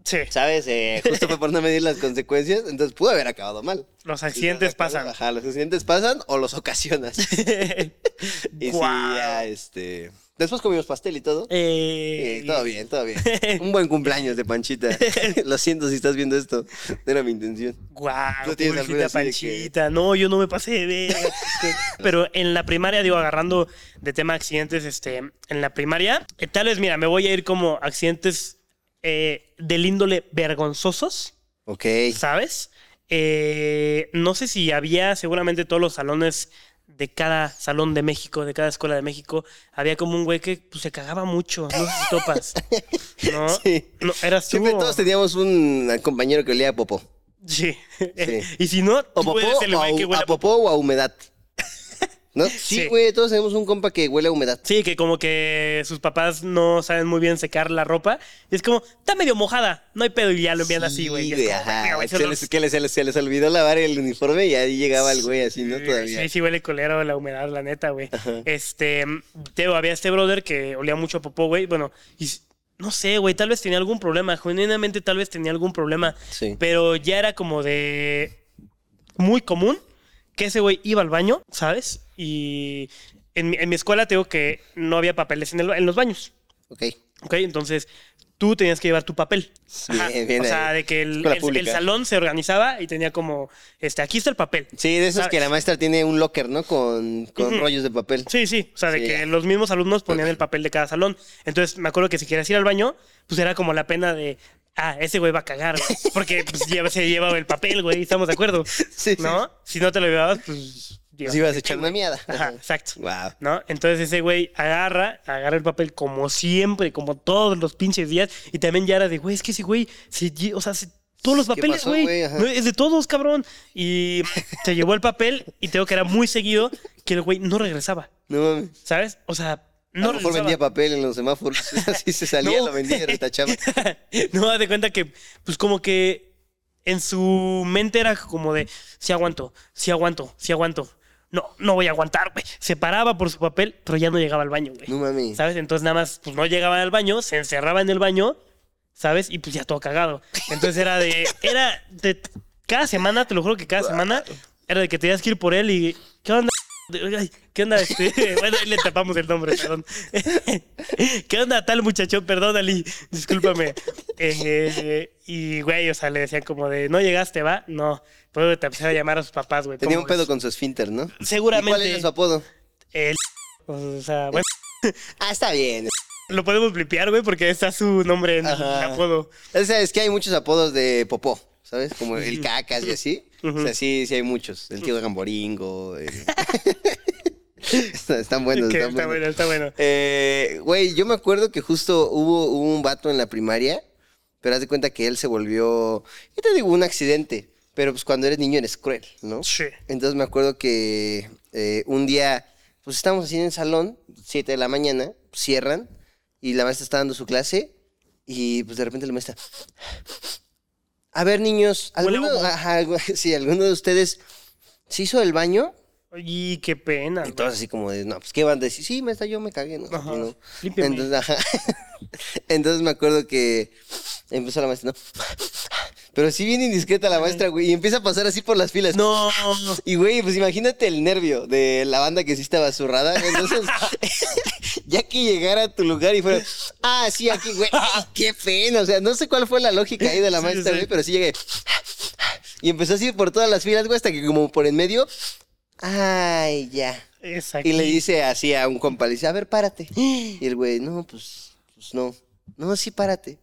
Sí. ¿sabes? Eh, justo fue por no medir las consecuencias, entonces pudo haber acabado mal. Los accidentes pasan. Ajá, los accidentes pasan o los ocasionas. y sí, ya, este. Después comimos pastel y todo. Eh, todo bien, todo bien. Un buen cumpleaños de Panchita. Lo siento si estás viendo esto. No era mi intención. Guau, ¿Tú tienes pobrecita alguna así de que- Panchita. No, yo no me pasé de verga. Pero en la primaria, digo, agarrando de tema accidentes, este, en la primaria, eh, tal vez, mira, me voy a ir como accidentes eh, del índole vergonzosos, Ok. ¿sabes? Eh, no sé si había, seguramente todos los salones de cada salón de México, de cada escuela de México, había como un güey que pues, se cagaba mucho. No sé si topas. ¿No? Sí. no eras tú. Siempre todos teníamos un compañero que olía a popó. Sí. Sí. y si no, O popó, eres el o que a, huele a a popó. popó o a humedad. ¿No? Sí. Sí, güey, todos tenemos un compa que huele a humedad. Sí, que como que sus papás no saben muy bien secar la ropa. Y es como, está medio mojada. No hay pedo y ya lo envían así, güey. Y es Sí, como, ajá. "Verga, güey, Se los- se, les, se les olvidó lavar el uniforme y ahí llegaba el güey así, ¿no? Todavía. Sí, sí, huele colero la humedad, la neta, güey. Este, Teo, había este brother que olía mucho a popó, güey. Bueno, y no sé, güey, tal vez tenía algún problema. Genuinamente, tal vez tenía algún problema. Sí. Pero ya era como de. Muy común que ese güey iba al baño, ¿sabes? Y en mi, en mi escuela tengo que no había papeles en, el en los baños. Ok. ¿Ok? Entonces, tú tenías que llevar tu papel. Bien, bien o sea, de que el, el- salón se organizaba y tenía como, este, aquí está el papel. Sí, de esos ¿Sabes? que la maestra tiene un locker, ¿no? Con, con rollos de papel. Sí, sí, o sea, de Sí, que ya. los mismos alumnos ponían el papel de cada salón. Entonces, me acuerdo que si querías ir al baño, pues era como la pena de, ah, ese güey va a cagar, güey. Porque pues, lleva- se llevaba el papel, güey, estamos de acuerdo. Sí, sí. ¿No? Si no te lo llevabas, pues... Pues ibas a echar una miada. Ajá, exacto. Wow. ¿No? Entonces ese güey agarra, agarra el papel como siempre, como todos los pinches días. Y también ya era de, güey, es que ese güey, se o sea, se- todos los ¿Qué papeles, güey. no, Es de todos, cabrón. Y se llevó el papel y tengo que era muy seguido que el güey no regresaba. No mames. ¿Sabes? O sea, a no lo mejor vendía papel en los semáforos. Así se salía, No. lo vendía y retachaba. no, de cuenta que, pues como que en su mente era como de, sí aguanto, sí aguanto, sí aguanto. No, no voy a aguantar, güey. Se paraba por su papel, pero ya no llegaba al baño, güey. No mames. ¿Sabes? Entonces nada más, pues no llegaba al baño, se encerraba en el baño, ¿sabes? Y pues ya todo cagado. Entonces era de, era de, cada semana, te lo juro que cada semana, era de que tenías que ir por él y, ¿qué onda? Ay, ¿Qué onda? Este? Bueno, ahí le tapamos el nombre, perdón. ¿Qué onda tal muchacho? Perdón, Ali, discúlpame. Eh, y, güey, o sea, le decían como de, no llegaste, ¿va? No. Puedo te empezar a llamar a sus papás, güey. Tenía ¿cómo un pedo con su esfínter, ¿no? ¿Y Seguramente. cuál era su apodo? el- o sea, bueno, Ah, está bien. lo podemos blipear, güey, porque está su nombre en el apodo. O sea, es que hay muchos apodos de popó, ¿sabes? Como el cacas y así. O sea, sí, sí hay muchos. El tío Gamboringo. eh. Está- están buenos, están está buenos. bueno, está bueno. Eh, Güey, yo me acuerdo que justo hubo, hubo un vato en la primaria, pero haz de cuenta que él se volvió, yo te digo, un accidente, pero pues cuando eres niño eres cruel, ¿no? Sí. Entonces me acuerdo que eh, un día, pues estábamos así en el salón, 7 de la mañana, cierran, y la maestra está dando su clase, y pues de repente la maestra, a ver niños, ¿alguno, ajá, sí, ¿alguno de ustedes se hizo el baño? Y qué pena. Todos así como de, no, pues ¿qué van a decir? Sí, maestra, yo me cagué, ¿no? Ajá. No. Entonces, ajá. Entonces me acuerdo que empezó la maestra, ¿no? Pero sí bien indiscreta la maestra, güey, y empieza a pasar así por las filas. No. Y güey, pues imagínate el nervio de la banda que sí estaba zurrada. Entonces, ya que llegara a tu lugar y fuera, ah, sí, aquí, güey, qué pena. O sea, no sé cuál fue la lógica ahí de la Sí, maestra, sí. güey, pero sí llegué. Y empezó así por todas las filas, güey, hasta que como por en medio, ay, ya. Y le dice así a un compa, le dice, a ver, párate. Y el güey, no, pues, pues no. No, sí, párate.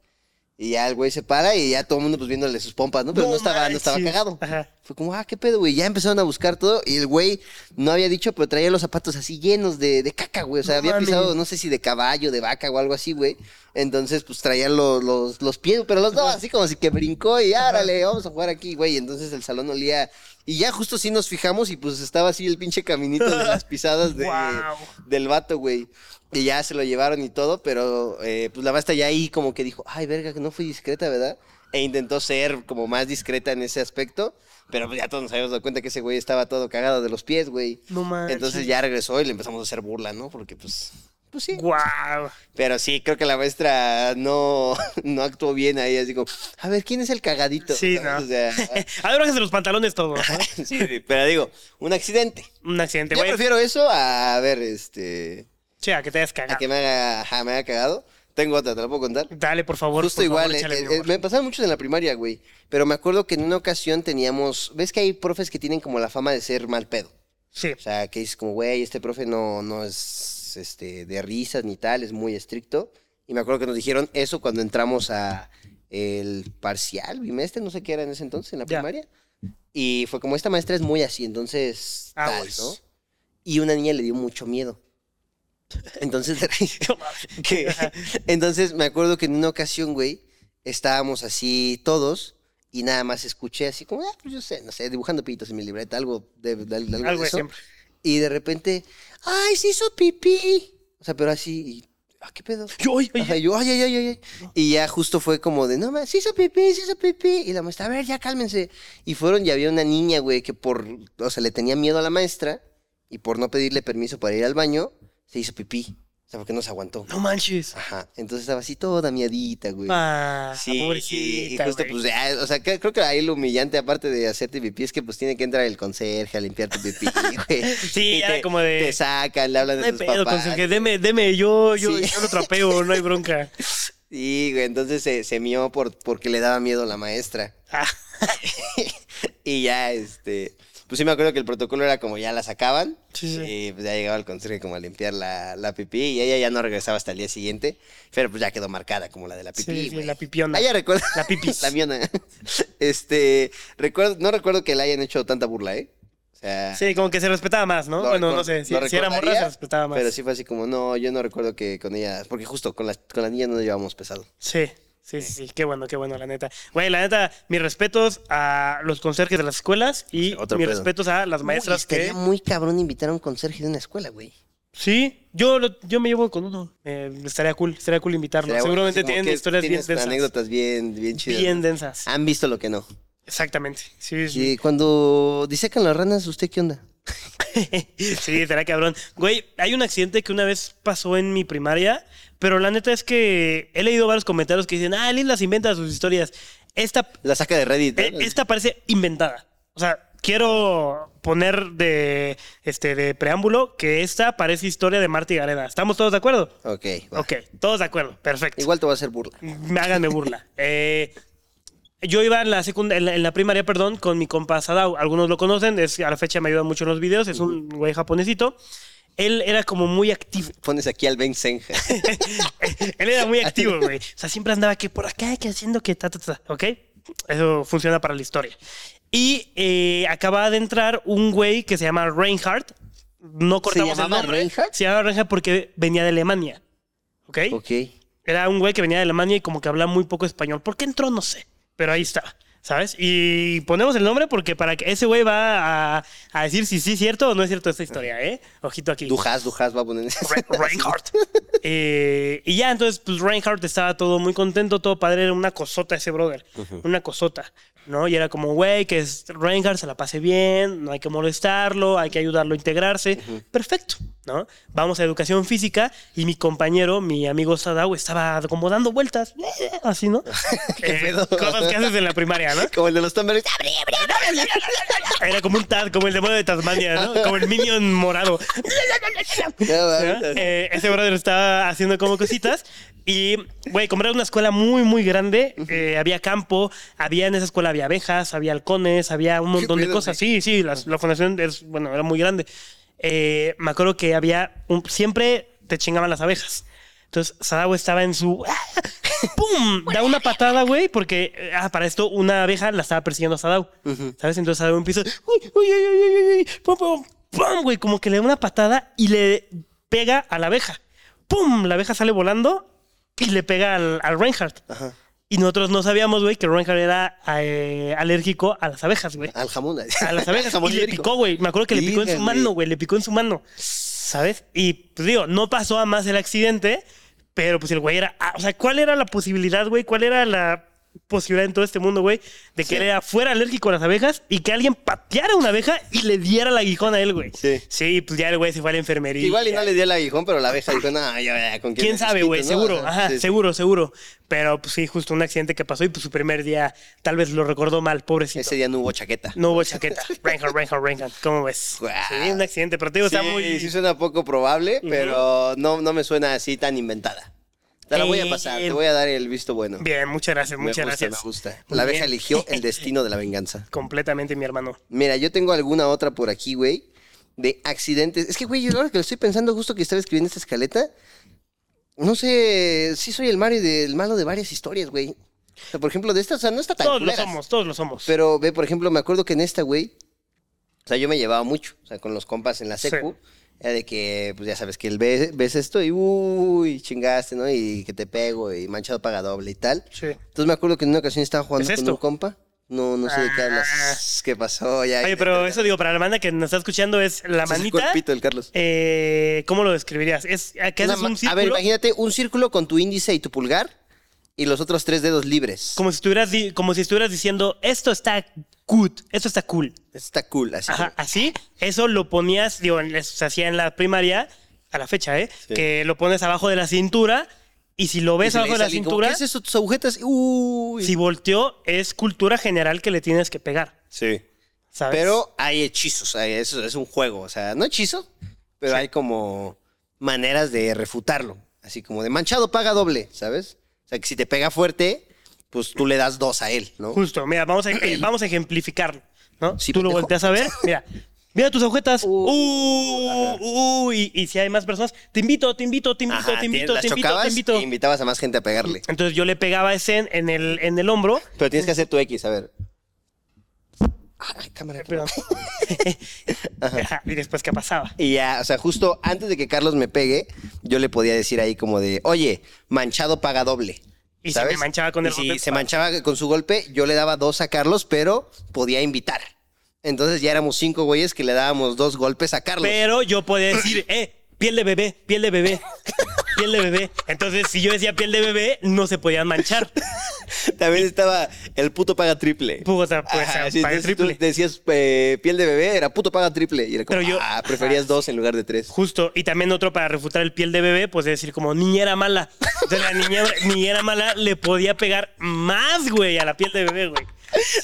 Y ya el güey se para y ya todo el mundo pues viéndole sus pompas, ¿no? Pero no, No estaba, no estaba cagado. Ajá. Fue como, ah, qué pedo, güey. Ya empezaron a buscar todo y el güey no había dicho, pero traía los zapatos así llenos de, de caca, güey. O sea, No había pisado, no sé si de caballo, de vaca o algo así, güey. Entonces, pues traía los, los, los pies, pero los dos así como si que brincó y árale, vamos a jugar aquí, güey. Entonces el salón olía. Y ya justo sí nos fijamos y pues estaba así el pinche caminito de las pisadas de, del vato, güey. Y ya se lo llevaron y todo, pero eh, pues la maestra ya ahí como que dijo, ay, verga, que no fui discreta, ¿verdad? E intentó ser como más discreta en ese aspecto, pero pues ya todos nos habíamos dado cuenta que ese güey estaba todo cagado de los pies, güey. No manches. Entonces ya regresó y le empezamos a hacer burla, ¿no? Porque pues, pues sí. Guau. Pero sí, creo que la maestra no, no actuó bien ahí, así como, a ver, ¿quién es el cagadito? Sí, no. O sea, A ver, bájese los pantalones todos. ¿no? sí, sí, pero digo, un accidente. Un accidente, Yo güey. prefiero eso a, ver, este... Sí, a que te hayas A cagado. que me haga, ajá, me haya cagado. Tengo otra, ¿te la puedo contar? Dale, por favor. Justo por igual, favor, eh, échale, eh, me pasaron muchos en la primaria, güey. Pero me acuerdo que en una ocasión teníamos, ves que hay profes que tienen como la fama de ser mal pedo. Sí. O sea, que dices como, güey, este profe no, no es este, de risas ni tal, es muy estricto. Y me acuerdo que nos dijeron eso cuando entramos a el parcial, bimestre, no sé qué era en ese entonces, en la Ya. primaria. Y fue como, esta maestra es muy así, entonces, tal, Aguas. ¿no? Y una niña le dio mucho miedo. Entonces, que- entonces me acuerdo que en una ocasión, güey, estábamos así todos y nada más escuché así como, ah, pues yo sé, no sé, dibujando pitos en mi libreta, algo de, de- de algo Algo de eso. siempre. Y de repente, ¡ay, se hizo pipí! O sea, pero así, y, ah, ¿qué pedo? Yo, ay, ay, Ajá, yo, ay, ay, ay. Y ya justo fue como de, no, ma, se hizo pipí, se hizo pipí. Y la maestra, a ver, ya cálmense. Y fueron y había una niña, güey, que por, o sea, le tenía miedo a la maestra y por no pedirle permiso para ir al baño, se hizo pipí. O sea, porque no se aguantó. No manches. Ajá. Entonces estaba así toda miadita, güey. Ah, Sí, y, y justo pues ya, o sea, creo que ahí lo humillante aparte de hacerte pipí es que pues tiene que entrar el conserje a limpiar tu pipí, güey. Sí, era te- como de- Te sacan, le hablan No de tus pedo, papás. conserje, deme, deme, yo, yo, Sí. yo lo trapeo, no hay bronca. Y, güey, entonces se, se mió por, porque le daba miedo la maestra. Ah, y ya, este. Pues sí me acuerdo que el protocolo era como ya la sacaban. Sí, sí. Y pues ya llegaba el conserje como a limpiar la, la pipí. Y ella ya no regresaba hasta el día siguiente. Pero pues ya quedó marcada como la de la pipí. Sí, la pipiona. Ah, ya recuerdo. La pipis. la miona. Este. Recuerdo, no recuerdo que le hayan hecho tanta burla, ¿eh? O sea. Sí, como que se respetaba más, ¿no? bueno, no sé. Si, si era morra, se respetaba más. Pero sí fue así como, no, yo no recuerdo que con ella. Porque justo con las, con las niñas no nos llevamos pesado. Sí, sí, sí, sí. Qué bueno, qué bueno, la neta. Güey, la neta, mis respetos a los conserjes de las escuelas y Otro mis pedo. respetos a las maestras Uy, estaría que... muy cabrón invitar a un conserje de una escuela, güey. Sí, yo, lo- yo me llevo con uno. Eh, estaría cool, estaría cool invitarlo. Seguramente tienen que historias bien tienes densas. anécdotas bien, bien chidas. Bien ¿no? densas. Han visto lo que no. Exactamente. Sí, sí. Y cuando disecan las ranas, ¿usted qué onda? sí, será cabrón. Güey, hay un accidente que una vez pasó en mi primaria, pero la neta es que he leído varios comentarios que dicen, ah, Lil las inventa sus historias. Esta, La saca de Reddit. eh, esta parece inventada. O sea, quiero poner de, este, de preámbulo que esta parece historia de Marta y Gareda. ¿Estamos todos de acuerdo? Ok, va. Ok, todos de acuerdo. Perfecto. Igual te voy a hacer burla. Me háganme burla. Eh, yo iba en la, secund- en la, en la primaria, perdón, con mi compa Sadao. Algunos lo conocen, es, a la fecha me ayuda mucho en los videos. Es un güey japonesito. Él era como muy activo. Pones aquí al Ben Senja. Él era muy activo, güey. O sea, siempre andaba que por acá, que haciendo que ta, ta, ta. ¿Ok? Eso funciona para la historia. Y eh, acaba de entrar un güey que se llama Reinhardt. No cortamos el llamaba nombre. Reinhardt? Se llamaba Reinhardt porque venía de Alemania. ¿Ok? ok. Era un güey que venía de Alemania y como que hablaba muy poco español. ¿Por qué entró? No sé. Pero ahí está. ¿Sabes? Y ponemos el nombre porque para que ese güey va a, a decir si sí es cierto o no es cierto esta historia, ¿eh? Ojito aquí. Dujas, Dujas va a poner. Re- Reinhardt. Eh, y ya, entonces, pues Reinhardt estaba todo muy contento, todo padre. Era una cosota ese brother. Una cosota, ¿no? Y era como, güey, que es Reinhardt se la pase bien, no hay que molestarlo, hay que ayudarlo a integrarse. Perfecto, ¿no? Vamos a educación física y mi compañero, mi amigo Sadao, estaba como dando vueltas, así, ¿no? Eh, pedo? cosas que haces en la primaria, ¿no? Como el de los Thunbergs. Era como un Tad, como el demonio de Tasmania, ¿no? Como el minion morado. Eh, ese brother estaba haciendo como cositas. Y, güey, como era una escuela muy, muy grande, eh, había campo, había en esa escuela había abejas, había halcones, había un montón de cosas. Sí, sí, la, la fundación es, bueno, era muy grande. Eh, me acuerdo que había, un- siempre te chingaban las abejas. Entonces, Sadao estaba en su... ¡Pum! Da una patada, güey, porque eh, ah, para esto una abeja la estaba persiguiendo a Sadao. ¿Sabes? Entonces Sadao empieza... ¡Uy, uy, uy, uy, uy, uy! ¡Pum, pum! ¡Pum! Güey, como que le da una patada y le pega a la abeja. ¡Pum! La abeja sale volando y le pega al, al Reinhardt. Y nosotros no sabíamos, güey, que Reinhardt era eh, alérgico a las abejas, güey. Al jamón. A las abejas. Jamón y le picó, güey. Me acuerdo que le picó en su mano, güey. Le picó en su mano. ¿Sabes? Y pues digo, no pasó a más el accidente, pero pues el güey era. ah, o sea, ¿cuál era la posibilidad, güey? ¿Cuál era la posibilidad en todo este mundo, güey? De que Sí. él fuera alérgico a las abejas y que alguien pateara una abeja y le diera el aguijón a él, güey. Sí. Sí, pues ya el güey se fue a la enfermería. Igual y no le dio el aguijón, pero la abeja dijo, no, ya, ya, ¿con quién? ¿Quién sabe, güey? no?" Seguro, Ajá, sí, seguro, seguro. Pero pues sí, justo un accidente que pasó y pues su primer día tal vez lo recordó mal, pobrecito. Ese día no hubo chaqueta. No hubo chaqueta. Reinhardt, Reinhardt, Reinhardt. ¿Cómo ves? Sí, un accidente, pero te digo, Sí, está muy... sí suena poco probable, pero no, no me suena así tan inventada. Te la voy a Eh, pasar, te voy a dar el visto bueno. Bien, muchas gracias, me muchas gusta, gracias. me gusta. Muy La abeja bien. eligió el destino de la venganza. Completamente, mi hermano. Mira, yo tengo alguna otra por aquí, güey, de accidentes. Es que, güey, ahora que lo estoy pensando justo que estaba escribiendo esta escaleta, no sé, sí soy el Mario del malo de varias historias, güey. O sea, por ejemplo, de estas, o sea, no está tan Todos lo somos, todos lo somos. Pero ve, por ejemplo, me acuerdo que en esta, güey, o sea, yo me llevaba mucho, o sea, con los compas en la secu. Era de que, pues ya sabes, que él ve, ves esto y, uy, chingaste, ¿no? Y que te pego y manchado paga doble y tal. Sí. Entonces me acuerdo que en una ocasión estaba jugando ¿Es con un compa. No, no sé de qué Ah. hablas. ¿Qué pasó? Ya, Oye, pero eso digo, para la banda que nos está escuchando es la Ese es el manita. cuerpito del Carlos. eh, ¿Cómo lo describirías? ¿Es que haces un A círculo? ver, imagínate un círculo con tu índice y tu pulgar y los otros tres dedos libres. como, si estuvieras, como si estuvieras diciendo, esto está good, esto está cool. Está cool, así. Ajá, así, eso lo ponías, digo, se hacía en la primaria, a la fecha, ¿eh? Sí. Que lo pones abajo de la cintura y si lo ves abajo de la alguien cintura, ¿Qué es eso? Tus agujetas. Uy. si volteó, es cultura general que le tienes que pegar, Sí. ¿sabes? Pero hay hechizos, hay- eso es un juego, o sea, no hechizo, pero hay como maneras de refutarlo, así como de manchado paga doble, ¿sabes? O sea, que si te pega fuerte, pues tú le das dos a él, ¿no? Justo, mira, vamos a, vamos a ejemplificarlo, ¿no? Sí, Tú lo pendejo. volteas a ver, mira. Mira tus agujetas. Uh, Uh, uh, y, y si hay más personas, te invito, te invito, te invito, Ajá, te invito, te invito, te invito. invitabas a más gente a pegarle. Entonces yo le pegaba ese en, en el, en el hombro. Pero tienes que hacer tu X, a ver. Ay, cámara. Perdón. Ajá, y después, ¿qué pasaba? Y ya, o sea, justo antes de que Carlos me pegue, yo le podía decir ahí como de, oye, manchado paga doble. Y si ¿sabes? me manchaba con Y el si golpe, se manchaba con su golpe, yo le daba dos a Carlos, pero podía invitar. Entonces ya éramos cinco güeyes que le dábamos dos golpes a Carlos. Pero yo podía decir, eh, piel de bebé, piel de bebé, piel de bebé. Entonces, si yo decía piel de bebé, no se podían manchar. También estaba el puto paga triple. Pues, Ajá, paga sí, entonces triple. Decías eh, piel de bebé, era puto paga triple. Y era como, Pero yo- ah, preferías dos en lugar de tres. Justo, y también otro para refutar el piel de bebé, pues de decir como niñera mala. Entonces la niña, niñera mala le podía pegar más, güey, a la piel de bebé, güey.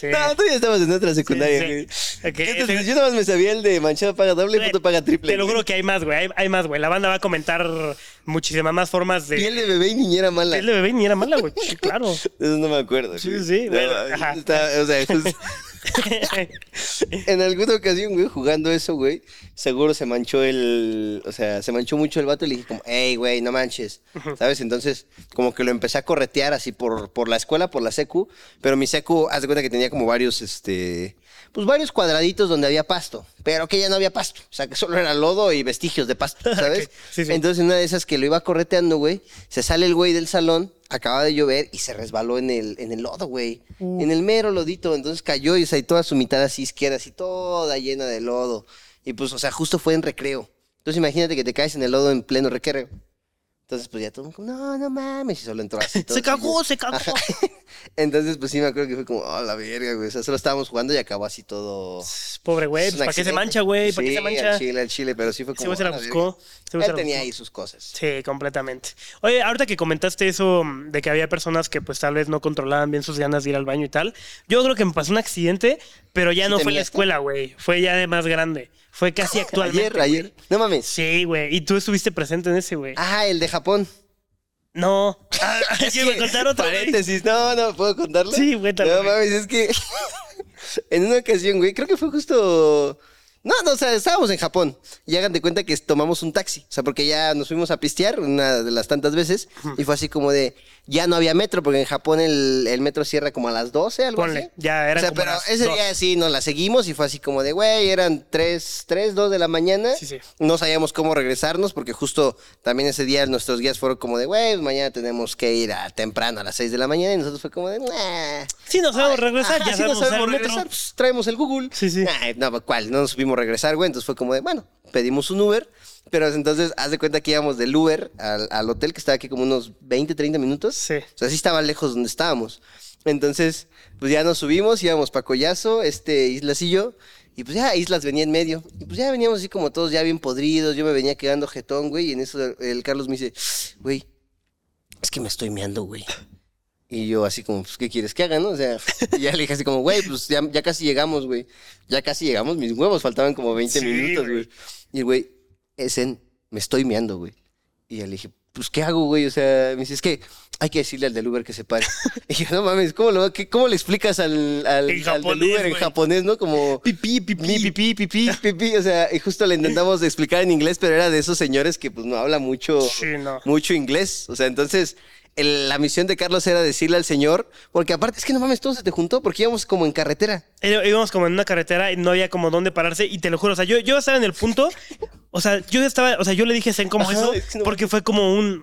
Sí. No, tú ya estabas en otra secundaria, Sí, güey. yo nada más me sabía el de manchado paga doble y Güey, puto paga triple. Te lo güey. juro que hay más, güey. Hay, hay más, güey. La banda va a comentar muchísimas más formas de. Piel de bebé y niñera mala. piel de bebé y niñera mala, güey. Claro. Eso no me acuerdo. Sí, güey. sí, No, bueno, ajá. está- o sea, en alguna ocasión, güey, jugando eso, güey, seguro se manchó el. O sea, se manchó mucho el vato y le dije, como, hey, güey, no manches. ¿Sabes? Entonces, como que lo empecé a corretear así por, por la escuela, por la secu. Pero mi secu, haz de cuenta que tenía como varios, este. Pues varios cuadraditos donde había pasto, pero que ya no había pasto. O sea, que solo era lodo y vestigios de pasto, ¿sabes? Sí, sí. Entonces, en una de esas que lo iba correteando, güey, se sale el güey del salón, acaba de llover y se resbaló en el, en el lodo, güey. En el mero lodito. Entonces cayó y, o sea, y toda su mitad así izquierda, así toda llena de lodo. Y pues, o sea, justo fue en recreo. Entonces, imagínate que te caes en el lodo en pleno recreo. Entonces, pues ya todo, no, no mames, y solo entró así. todo Se cagó, así. se cagó. Entonces, pues sí me acuerdo que fue como, oh, la verga, güey. O sea, solo estábamos jugando y acabó así todo. Pobre güey. Es pues, un ¿Para qué se mancha, güey? ¿Para qué Sí, se mancha? Al chile, al chile, pero sí fue como. güey se la "Ah, buscó. verga". Ese güey se la tenía buscó. ahí sus cosas. Sí, completamente. Oye, ahorita que comentaste eso mm, de que había personas que pues tal vez no controlaban bien sus ganas de ir al baño y tal, yo creo que me pasó un accidente, pero ya ¿Sí no fue en la escuela, güey. Fue ya de más grande. Fue casi actualmente. Ayer, ayer. No mames. Sí, güey. Y tú estuviste presente en ese, güey. Ah, el de Japón. No. Ah, Es ¿Quieres contar otro, güey? Paréntesis, no, no, ¿puedo contarlo? Sí, cuéntalo, No mames, es que en una ocasión, güey, creo que fue justo... No, no, o sea, estábamos en Japón y hagan de cuenta que tomamos un taxi, o sea, porque ya nos fuimos a pistear una de las tantas veces y fue así como de, ya no había metro, porque en Japón el, el metro cierra como a las 12, algo Ponle, así. ya eran O sea, como pero las ese dos. día sí nos la seguimos y fue así como de, güey, eran 3, 3, 2 de la mañana. Sí, sí. No sabíamos cómo regresarnos porque justo también ese día nuestros guías fueron como de, güey, pues mañana tenemos que ir a temprano a las 6 de la mañana y nosotros fue como de, nah. Sí, nos sabemos regresar. Ajá, ya no sabemos sabemos regresar, pues, traemos el Google. Sí, sí. Nah, no, ¿cuál? No nos regresar, güey. Entonces fue como de, bueno, pedimos un Uber. Pero entonces, haz de cuenta que íbamos del Uber al, al hotel que estaba aquí como unos 20, 30 minutos. Sí. O sea, sí estaba lejos donde estábamos. Entonces, pues ya nos subimos, íbamos para Collazo, este, Islas y yo. Y pues ya Islas venía en medio. Y pues ya veníamos así como todos ya bien podridos. Yo me venía quedando jetón, güey. Y en eso el Carlos me dice, güey, es que me estoy meando, güey. Y yo así como, pues, ¿qué quieres que haga, no? O sea, y ya le dije así como, güey, pues ya, ya casi llegamos, güey. Ya casi llegamos, mis huevos, faltaban como 20 Sí, minutos, güey. Y el güey, es en, me estoy meando, güey. Y ya le dije, pues, ¿qué hago, güey? O sea, me dice, es que hay que decirle al del Uber que se pare. y yo, no mames, ¿cómo, lo, qué- cómo le explicas al, al, al del japonés, Uber en japonés, no? Como, Pipí, pipí. pipí, pipí, pipí. O sea, y justo le intentamos explicar en inglés, pero era de esos señores que pues no habla mucho, Sí, no. mucho inglés. O sea, entonces el- la misión de Carlos era decirle al señor, porque aparte es que no mames, todo se te juntó, porque íbamos como en carretera. Íbamos como en una carretera y no había como dónde pararse y te lo juro, o sea, yo, yo estaba en el punto, o sea, yo estaba, o sea, yo le dije Zen como Ajá, eso es que no- porque fue como un,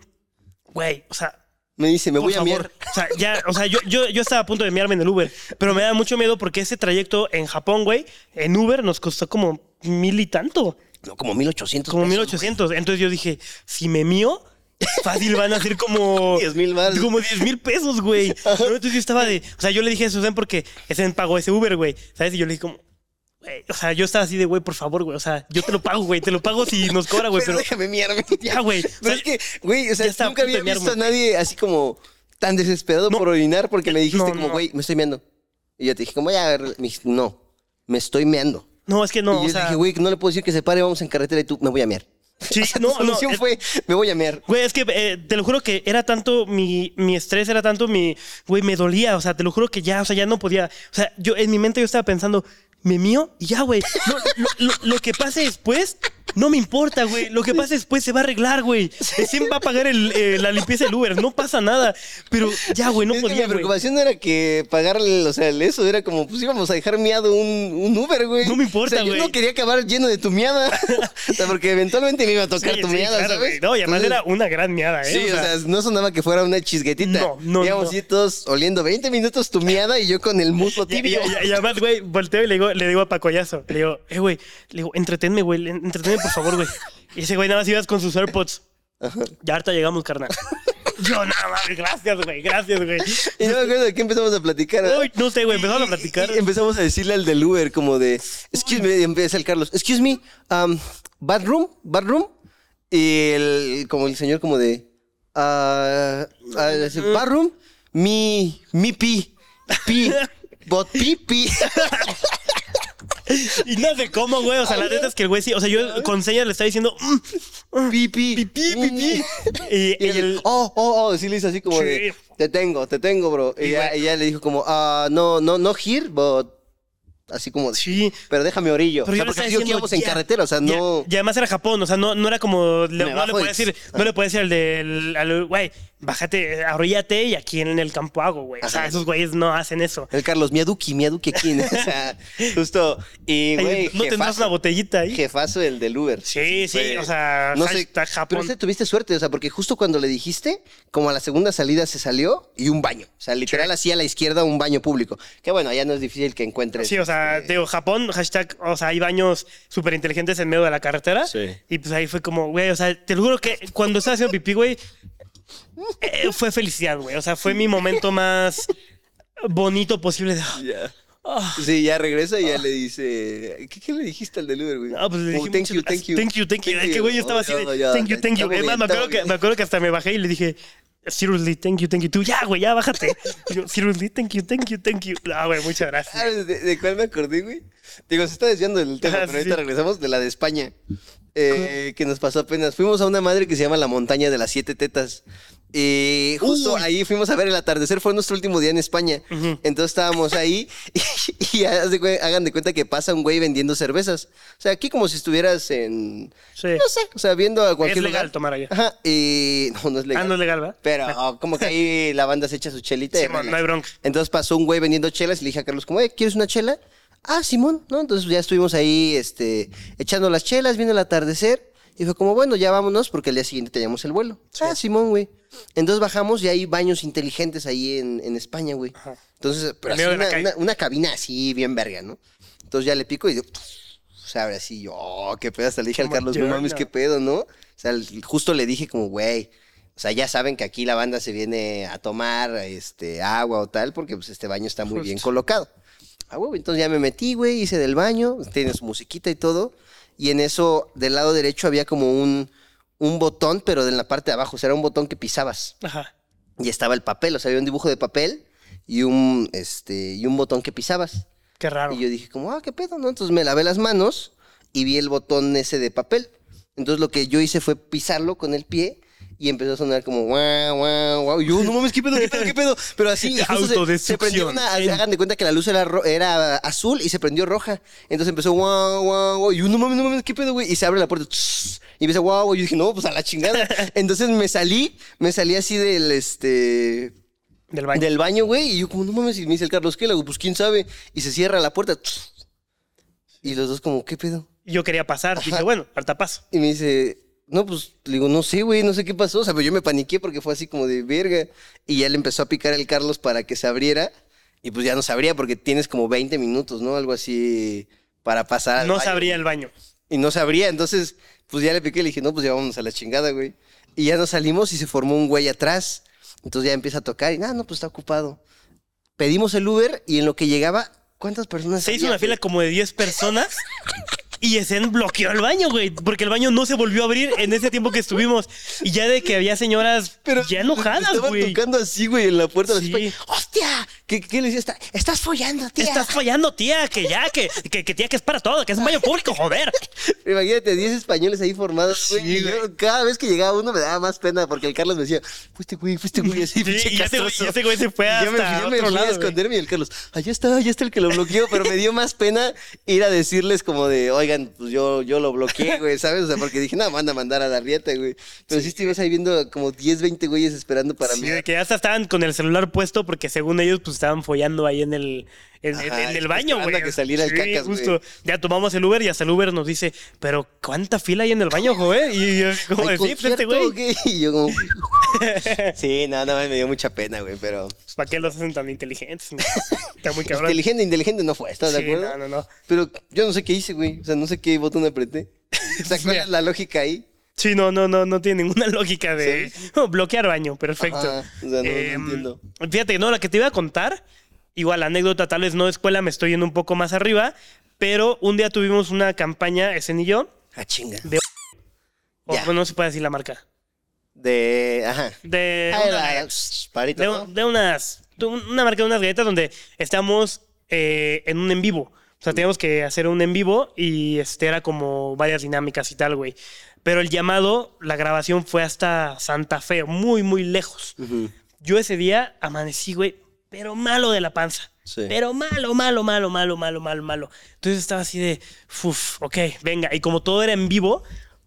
güey, o sea, Me dice, me voy a miar. O sea, ya, o sea, yo, yo, yo estaba a punto de miarme en el Uber, pero me da mucho miedo porque ese trayecto en Japón, güey, en Uber nos costó como mil y tanto, No, como 1800 como pesos, mil ochocientos. Entonces yo dije, si me mío, fácil van a ser como... 10,000 varos. Como 10 mil pesos, güey. ¿No? Entonces yo estaba de... O sea, yo le dije a Susan porque Esen pagó ese Uber, güey. ¿Sabes? Y yo le dije como... o sea, yo estaba así de, güey, por favor, güey. O sea, yo te lo pago, güey. Te lo pago si nos cobra, güey. Pero Pero déjame miarme. ya, güey. O sea, es que, güey, o sea, nunca había visto a nadie así como tan desesperado No. por orinar porque me dijiste No, como, güey, me estoy meando. Y yo te dije, como, ya, me dijiste, no, me estoy meando. No, es que no, y o yo sea... dije, güey, no le puedo decir que se pare, vamos en carretera y tú, me voy a mear. Sí, O sea, no, tu solución no, es- fue, me voy a mear. Güey, es que eh, te lo juro que era tanto mi, mi estrés, era tanto mi. Güey, me dolía. O sea, te lo juro que ya, o sea, ya no podía. O sea, yo en mi mente yo estaba pensando, me mío y ya, güey. Lo, lo- lo- que pase después. No me importa, güey. Lo que pase después se va a arreglar, güey. Recién va a pagar el, eh, la limpieza del Uber. No pasa nada. Pero ya, güey, no Es que podía, mi güey. preocupación no era que pagarle, o sea, eso era como, pues íbamos a dejar miado un, un Uber, güey. No me importa, O sea, yo güey. no quería acabar lleno de tu miada. o sea, porque eventualmente me iba a tocar Sí, tu sí, miada, claro, ¿sabes? güey. No, y además Entonces, era una gran miada, ¿eh? Sí, o sea, no sonaba que fuera una chisguetita. No, no, Íbamos no. todos oliendo 20 minutos tu miada y yo con el muslo Y, y- tibio. y- y además, güey, volteo y le digo, le digo a Pacoyazo, le digo, eh, güey, le digo, entretenme, güey, entretenme, por favor, güey. Y ese güey nada más ibas con sus AirPods. Ya harta llegamos, carnal. Yo nada más, gracias, güey, gracias, güey. Y no me acuerdo de qué empezamos a platicar. no sé, güey, empezamos a platicar. Y empezamos a decirle al del Uber como de, excuse me, y empieza el Carlos, excuse me, um, bathroom, bathroom. Y el, como el señor como de, ah, ah, dice, bathroom, mi, mi pi, pi, but pi, pi. Y no sé cómo, güey, o sea, la neta es que el güey sí, o sea, yo con señas le estaba diciendo, mm, Pi, pi, pipí, pipí. Y, el, oh, oh, oh, sí le hizo así como de, te tengo, te tengo, bro. Y, ya le dijo como, ah, no, no, no here, but, así como, sí. pero déjame orillo. Pero o yo sea, le porque que íbamos en carretera, o sea, no... Y además era Japón, o sea, no, no era como. le- no, le y- decir, no le puede decir al del. al- Güey, bájate, arrollate y aquí en el campo hago, güey. O sea, esos güeyes no hacen eso. El Carlos, miaduki, miaduki aquí. o sea, justo. Y, güey, no tendrás una botellita ahí. jefazo el del Uber. Sí, sí, o sea, no sé, Japón. pero ese tuviste suerte, o sea, porque justo cuando le dijiste, como a la segunda salida se salió y un baño. O sea, literal así a la izquierda un baño público. Que bueno, ya no es difícil que encuentres. Sí, o sea, este, digo, Japón, hashtag, o sea, hay baños súper inteligentes en medio de la carretera. Sí. Y pues ahí fue como, güey, o sea, te lo juro que cuando estaba haciendo pipí, güey, eh, fue felicidad, güey. O sea, fue mi momento más bonito posible. de, ah, Sí, ya regresa y ya le dice. ¿Qué, qué le dijiste al del Uber, güey? Ah, pues le Como, dije, thank muchas you, thank you. Thank you, thank you. Es que, güey, yo estaba así de, Oh, thank you, thank you. estamos Es más, bien, me acuerdo, que, me acuerdo que hasta me bajé y le dije, seriously, thank you, thank you. Tú, ya, güey, ya, bájate. Yo, seriously, thank you, thank you, thank you. Ah, güey, muchas gracias. ¿Sabes de, de cuál me acordé, güey? Digo, se está desviando del tema, Ah, pero sí, ahorita regresamos de la de España. Eh, que nos pasó apenas. Fuimos a una madre que se llama La Montaña de las Siete Tetas. Y justo Uy. ahí fuimos a ver el atardecer. Fue nuestro último día en España. Entonces estábamos ahí y, y hagan de cuenta que pasa un güey vendiendo cervezas. O sea, aquí como si estuvieras en... Sí. No sé, o sea, viendo a cualquier Es legal lugar. tomar allá. Ajá, y... No, no es legal. Ah, no es legal, ¿verdad? Pero como que ahí la banda se echa su chelita. Simón, relax. no hay bronca. Entonces pasó un güey vendiendo chelas y le dije a Carlos, como, "Eh, ¿quieres una chela? Ah, Simón, ¿no? Entonces ya estuvimos ahí, este, echando las chelas, viendo el atardecer. Y fue como, bueno, ya vámonos porque el día siguiente teníamos el vuelo. Ah, Simón, güey. Entonces bajamos y hay baños inteligentes ahí en, en España, güey. Entonces, pero así una, una- una cabina así bien verga, ¿no? Entonces ya le pico y digo, se abre así. Yo, oh, qué pedo. Hasta le dije al Carlos, no mames, qué pedo, ¿no? O sea, justo le dije como, güey, o sea, ya saben que aquí la banda se viene a tomar este, agua o tal, porque pues este baño está muy bien colocado. Ah, güey, entonces ya me metí, güey, hice del baño, tiene su musiquita y todo. Y en eso, del lado derecho había como un, un botón, pero de la parte de abajo, o sea, era un botón que pisabas. Ajá. Y estaba el papel, o sea, había un dibujo de papel y un, este, y un botón que pisabas. Qué raro. Y yo dije como, ah, qué pedo, ¿no? Entonces me lavé las manos y vi el botón ese de papel. Entonces lo que yo hice fue pisarlo con el pie y empezó a sonar como guau, guau, guau. Y yo, no mames, qué pedo, qué pedo, qué pedo. Pero así, justo se- se, prendió una, hagan de cuenta que la luz era, ro- era azul y se prendió roja. Entonces empezó guau, guau, guau. Y yo, no mames, no mames, qué pedo, güey. Y se abre la puerta. tss, y empieza guau, guau. Yo dije, no, pues a la chingada. Entonces me salí, me salí así del, este, Del baño. del baño, güey. Y yo como, no mames, y me dice el Carlos, ¿qué le? Pues quién sabe. Y se cierra la puerta. Y los dos como, ¿qué pedo? Yo quería pasar. Dije, bueno, harta paso. Y me dice, no, pues le digo, no sé, güey, no sé qué pasó. O sea, pero yo me paniqué porque fue así como de verga. Y ya le empezó a picar el Carlos para que se abriera. Y pues ya no se abría porque tienes como 20 minutos, ¿no? Algo así para pasar. al No baño. se abría el baño. Y no se abría. Entonces, pues ya le piqué y le dije, no, pues ya vámonos a la chingada, güey. Y ya nos salimos y se formó un güey atrás. Entonces ya empieza a tocar y, nada, no, pues está ocupado. Pedimos el Uber y en lo que llegaba, ¿cuántas personas? Se hizo había, una fila como de 10 personas. Y Esen bloqueó el baño, güey, porque el baño no se volvió a abrir en ese tiempo que estuvimos. Y ya de que había señoras ya enojadas, Estaban güey. tocando así, güey, en la puerta de Sí. la. ¡Hostia! ¿Qué, qué le decía? Está- Estás follando, tía. Estás fallando, tía, que ya, que, que, que tía, que es para todo, que es un baño público, joder. Imagínate, 10 españoles ahí formados, güey. Sí, y yo, cada vez que llegaba uno me daba más pena porque el Carlos me decía, fuiste güey, fuiste güey, así, Sí, pinche y ese güey- castroso. y ese güey se fue Y yo me, hasta yo me otro fui lado, a güey. esconderme y el Carlos, allá está, allá está el que lo bloqueó, pero me dio más pena ir a decirles como de, oigan, pues yo, yo lo bloqueé, güey, ¿sabes? O sea, porque dije, no, manda a mandar a la rieta, güey. Pero sí, estuvimos ahí viendo como 10, 20 güeyes esperando para Sí, mí. de que hasta estaban con el celular puesto porque según ellos pues estaban follando ahí en el, en, en- Ajá, en el baño, güey. que saliera el Sí, cacas, güey. justo. Ya tomamos el Uber y hasta el Uber nos dice, pero ¿cuánta fila hay en el baño, joven? Y yo como ¿Hay de, sí, pues este o güey. Y yo como... sí, no, no, me dio mucha pena, güey, pero... Pues, ¿Para qué los hacen tan inteligentes? Está muy cabrón. Inteligente, inteligente no fue, ¿estás de acuerdo? no, no, no. Pero yo no sé qué hice, güey. O sea, no sé qué botón apreté. O sea, ¿cuál Mira. es la lógica ahí? Sí, no, no, no, no tiene ninguna lógica de Oh, bloquear baño, perfecto. Ajá, o sea, no- no Em, entiendo. Fíjate, no, la que te iba a contar, igual anécdota, tal vez no de escuela, me estoy yendo un poco más arriba, pero un día tuvimos una campaña, ese y yo, Ah, chinga. de... o, Ya. bueno, no se puede decir la marca. De. Ajá. De, Ah, una, la- shh, parito, de, ¿no? de unas, de una marca de unas galletas donde estamos eh, en un en vivo. O sea, teníamos que hacer un en vivo y este era como varias dinámicas y tal, güey. Pero el llamado, la grabación fue hasta Santa Fe, muy, muy lejos. Yo ese día amanecí, güey, pero malo de la panza. Sí. Pero malo, malo, malo, malo, malo, malo, malo. Entonces estaba así de, uff, ok, venga. Y como todo era en vivo,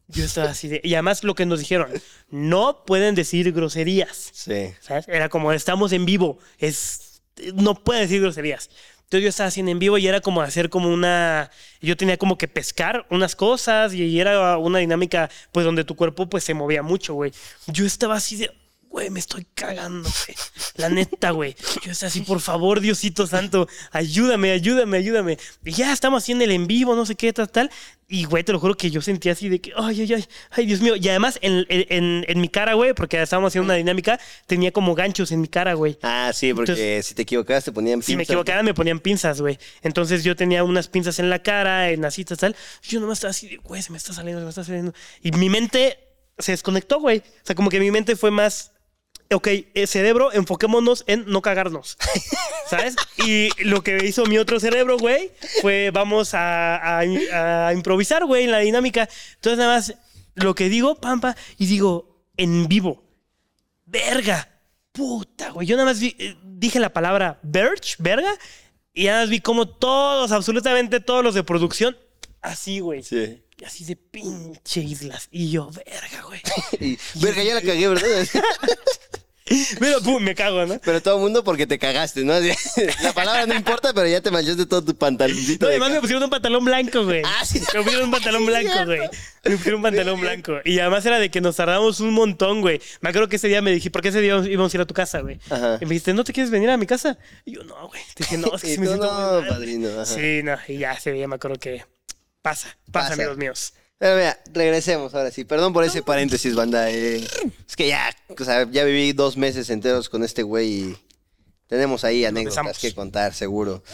yo estaba así de... Y además lo que nos dijeron, no pueden decir groserías. Sí. ¿Sabes? Era como, estamos en vivo. Es, no pueden decir groserías. Entonces yo estaba haciendo en vivo y era como hacer como una... Yo tenía como que pescar unas cosas y era una dinámica pues donde tu cuerpo pues se movía mucho, güey. Yo estaba así de... Güey, me estoy cagando, güey. La neta, güey. Yo estaba así, por favor, Diosito Santo, ayúdame, ayúdame, ayúdame. Y ya estamos haciendo el en vivo, no sé qué, tal, tal. Y, güey, te lo juro que yo sentía así de que, ay, ay, ay, ay, Dios mío. Y además, en, en, en mi cara, güey, porque estábamos haciendo una dinámica, tenía como ganchos en mi cara, güey. Ah, sí, porque Entonces- si te equivocabas te ponían Si me pinzas. equivocaba, me ponían pinzas, güey. Entonces yo tenía unas pinzas en la cara, en las citas, tal. Yo nomás estaba así de, güey, se me está saliendo, se me está saliendo. Y mi mente se desconectó, güey. O sea, como que mi mente fue más, ok, eh, cerebro, enfoquémonos en no cagarnos. ¿Sabes? Y lo que hizo mi otro cerebro, güey, fue vamos a, a- a improvisar, güey, en la dinámica. Entonces nada más lo que digo, pampa, y digo en vivo. Verga. Puta, güey. Yo nada más vi- eh, dije la palabra verge, verga, y nada más vi como todos, absolutamente todos los de producción, así, güey. Sí. Así de pinche islas. Y yo, verga, güey. Y, verga, ya la cagué, ¿verdad? Pero pum, me cago, ¿no? Pero todo el mundo porque te cagaste, ¿no? La palabra no importa, pero ya te manchaste todo tu pantaloncito. No, de además me pusieron un pantalón blanco, güey. Ah, sí. Me pusieron un pantalón blanco, güey. Me pusieron un pantalón blanco. Y además era de que nos tardamos un montón, güey. Me acuerdo que ese día me dije, ¿por qué ese día íbamos a ir a tu casa, güey? Ajá. Y me dijiste, ¿no te quieres venir a mi casa? Y yo, no, güey. Te dije, no, es que sí me siento muy no, mal". padrino, ajá. Sí, no. Y ya ese día me acuerdo que pasa, pasa, Pasa. amigos míos. Pero mira, regresemos ahora sí. Perdón por ese paréntesis, banda. eh, es que ya, o sea, ya viví dos meses enteros con este güey y tenemos ahí anécdotas que contar, seguro.